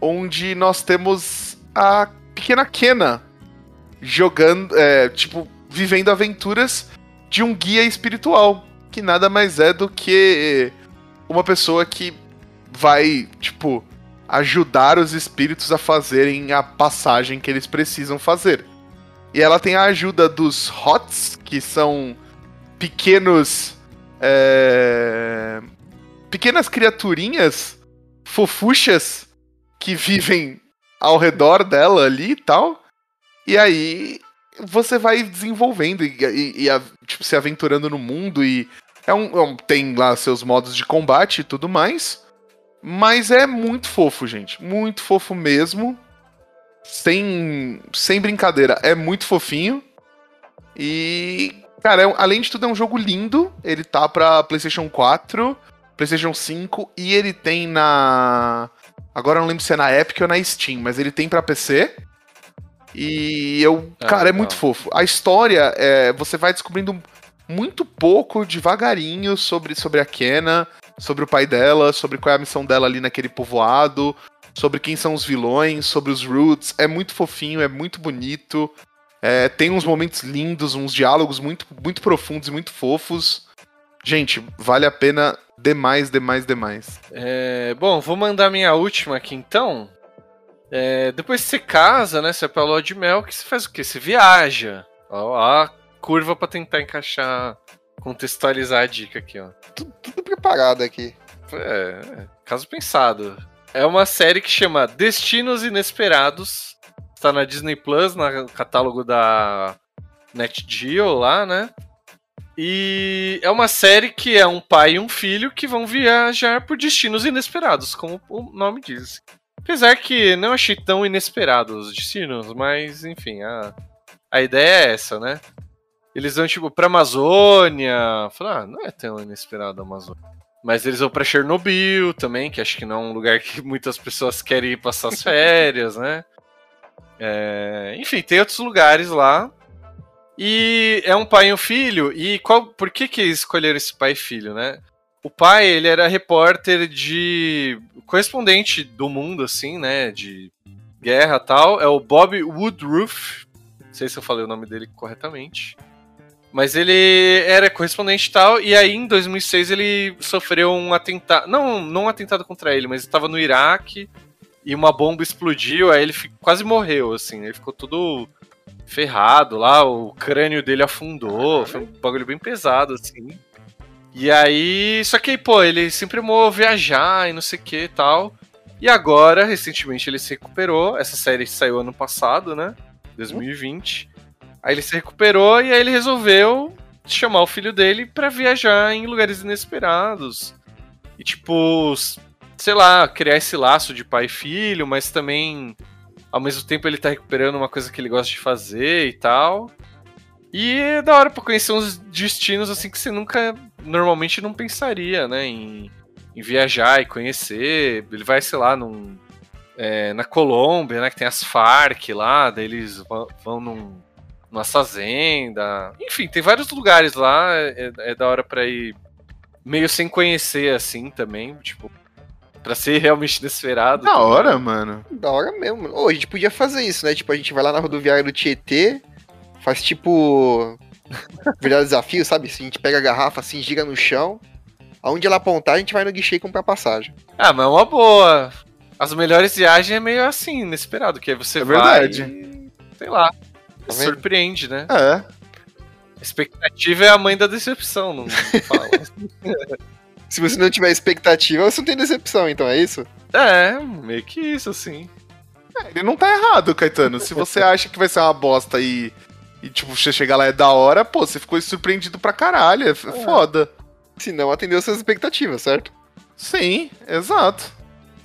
onde nós temos a pequena Kena jogando, é, tipo, vivendo aventuras de um guia espiritual, que nada mais é do que uma pessoa que vai, tipo, ajudar os espíritos a fazerem a passagem que eles precisam fazer. E ela tem a ajuda dos HOTS, que são pequenos. é, pequenas criaturinhas fofuchas que vivem ao redor dela ali e tal. E aí você vai desenvolvendo e, e- e a- tipo, se aventurando no mundo e é um, é tem lá seus modos de combate e tudo mais. Mas é muito fofo, gente. Muito fofo mesmo. Sem, sem brincadeira. É muito fofinho. E, cara, é além de tudo, é um jogo lindo. Ele tá pra PlayStation 4, PlayStation 5 e ele tem na. Agora eu não lembro se é na Epic ou na Steam, mas ele tem pra PC. E eu. Ah, cara, é legal. muito fofo. A história, é, você vai descobrindo muito pouco, devagarinho, sobre, sobre a Kena sobre o pai dela, sobre qual é a missão dela ali naquele povoado, sobre quem são os vilões, sobre os roots. É muito fofinho, é muito bonito. É, tem uns momentos lindos, uns diálogos muito, muito profundos e muito fofos. Gente, vale a pena demais, demais, demais. É, bom, vou mandar minha última aqui então. É, depois que você casa, né? Você é pra lua de mel, que você faz o quê? Você viaja. Ó, a curva pra tentar encaixar, contextualizar a dica aqui, ó. Tudo preparado aqui. É, é, caso pensado. É uma série que chama Destinos Inesperados. Está na Disney Plus, no catálogo da NetGeo lá, né? E é uma série que é um pai e um filho que vão viajar por destinos inesperados, como o nome diz. Apesar que não achei tão inesperado os destinos, mas enfim, a, a ideia é essa, né? Eles vão, tipo, pra Amazônia. Falar, ah, não é tão inesperado a Amazônia. Mas eles vão pra Chernobyl também, que acho que não é um lugar que muitas pessoas querem ir passar as férias, né? É, enfim, tem outros lugares lá. E é um pai e um filho. E qual, por que que escolheram esse pai e filho, né? O pai, ele era repórter de correspondente do mundo assim, né, de guerra tal, é o Bob Woodruff. Não sei se eu falei o nome dele corretamente. Mas ele era correspondente e tal, e aí em 2006 ele sofreu um atentado. Não, não um atentado contra ele, mas estava no Iraque e uma bomba explodiu, aí ele quase morreu, assim. Ele ficou todo ferrado lá, o crânio dele afundou, foi um bagulho bem pesado, assim. E aí, só que, pô, ele sempre amou viajar e não sei o que e tal. E agora, recentemente, ele se recuperou. Essa série saiu ano passado, né? 2020. Aí ele se recuperou e aí ele resolveu chamar o filho dele para viajar em lugares inesperados. E, tipo, sei lá, criar esse laço de pai e filho, mas também, ao mesmo tempo, ele tá recuperando uma coisa que ele gosta de fazer e tal. E é da hora pra conhecer uns destinos assim que você nunca normalmente não pensaria, né? Em, em viajar e conhecer. Ele vai, sei lá, num, é, na Colômbia, né? Que tem as Farc lá, daí eles vão, vão num, numa fazenda. Enfim, tem vários lugares lá. É, é da hora pra ir meio sem conhecer, assim, também. Tipo, pra ser realmente inesperado. Da hora, mano. Da hora mesmo. Ô, a gente podia fazer isso, né? Tipo, a gente vai lá na rodoviária do Tietê, faz tipo Virar desafio, sabe? Se a gente pega a garrafa assim, gira no chão. Aonde ela apontar, a gente vai no guichê e comprar passagem. Ah, mas é uma boa. As melhores viagens é meio assim, inesperado, que aí você é vai verdade. E, sei lá, tá surpreende, né? É. A expectativa é a mãe da decepção, não fala. Se você não tiver expectativa, você não tem decepção, então é isso? É, meio que isso, assim. É, ele não tá errado, Caetano. Se você acha que vai ser uma bosta e e, tipo, você chegar lá é da hora, pô, você ficou surpreendido pra caralho. É, é. foda. Se não atendeu suas expectativas, certo? Sim, exato.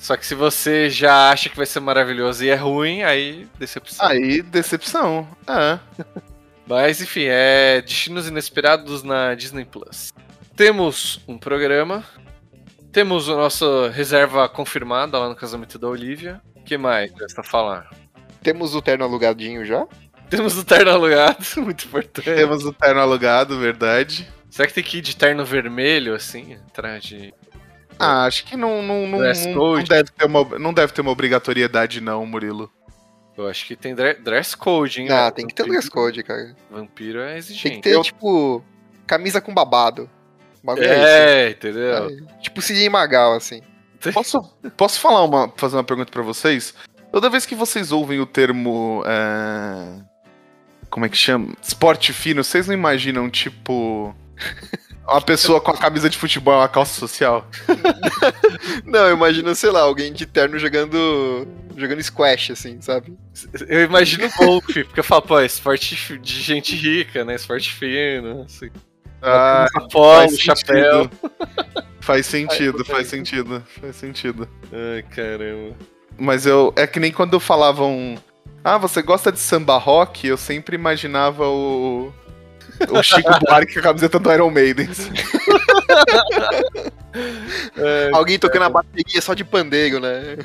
Só que se você já acha que vai ser maravilhoso e é ruim, aí decepção. Aí decepção, é. Mas enfim, é Destinos Inesperados na Disney Plus. Temos um programa, temos a nossa reserva confirmada lá no casamento da Olivia. O que mais resta falar? Temos o terno alugadinho já? Temos o terno alugado, muito importante. Temos o terno alugado, verdade. Será que tem que ir de terno vermelho, assim, atrás de. Ah, acho que não, não, não, não, deve ter uma, não deve ter uma obrigatoriedade, não, Murilo. Eu acho que tem dress code, hein? Ah, tem que ter dress code, cara. Vampiro é exigente. Tem que ter, Eu... tipo, camisa com babado. É, é entendeu? É, tipo Cidinho Magal, assim. Posso, posso falar uma, fazer uma pergunta para vocês? Toda vez que vocês ouvem o termo é, como é que chama? Esporte fino, vocês não imaginam, tipo. Uma pessoa com a camisa de futebol e uma calça social? não, eu imagino, sei lá, alguém de terno jogando. jogando squash, assim, sabe? Eu imagino golfe, porque eu falo, pô, é esporte de gente rica, né? Esporte fino, assim. Ah, Apolo, chapéu. Faz sentido, faz sentido, faz sentido. Ai, caramba. Mas eu. É que nem quando falavam. Ah, você gosta de samba rock? Eu sempre imaginava o. O Chico Buarque com a camiseta do Iron Maiden. é, Alguém tocando é. a bateria só de pandeiro, né?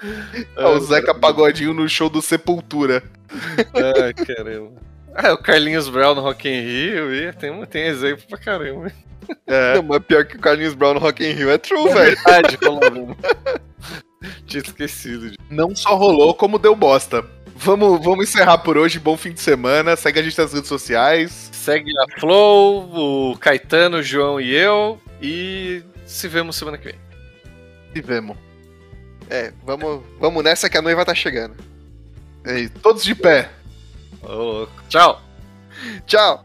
é, o Zeca Pagodinho no show do Sepultura. Ai, caramba. Ah, o Carlinhos Brown no Rock in Rio, e tem, tem exemplo pra caramba. É. Não, mas pior que o Carlinhos Brown no Rock in Rio é true, é velho. Verdade, Tinha esquecido. De... Não só rolou, como deu bosta. Vamos, vamos encerrar por hoje. Bom fim de semana. Segue a gente nas redes sociais. Segue a Flow, o Caetano, o João e eu. E se vemos semana que vem. Se vemos. É, vamos, vamos nessa que a noiva tá chegando. É, todos de pé. Oh, tchau. Tchau.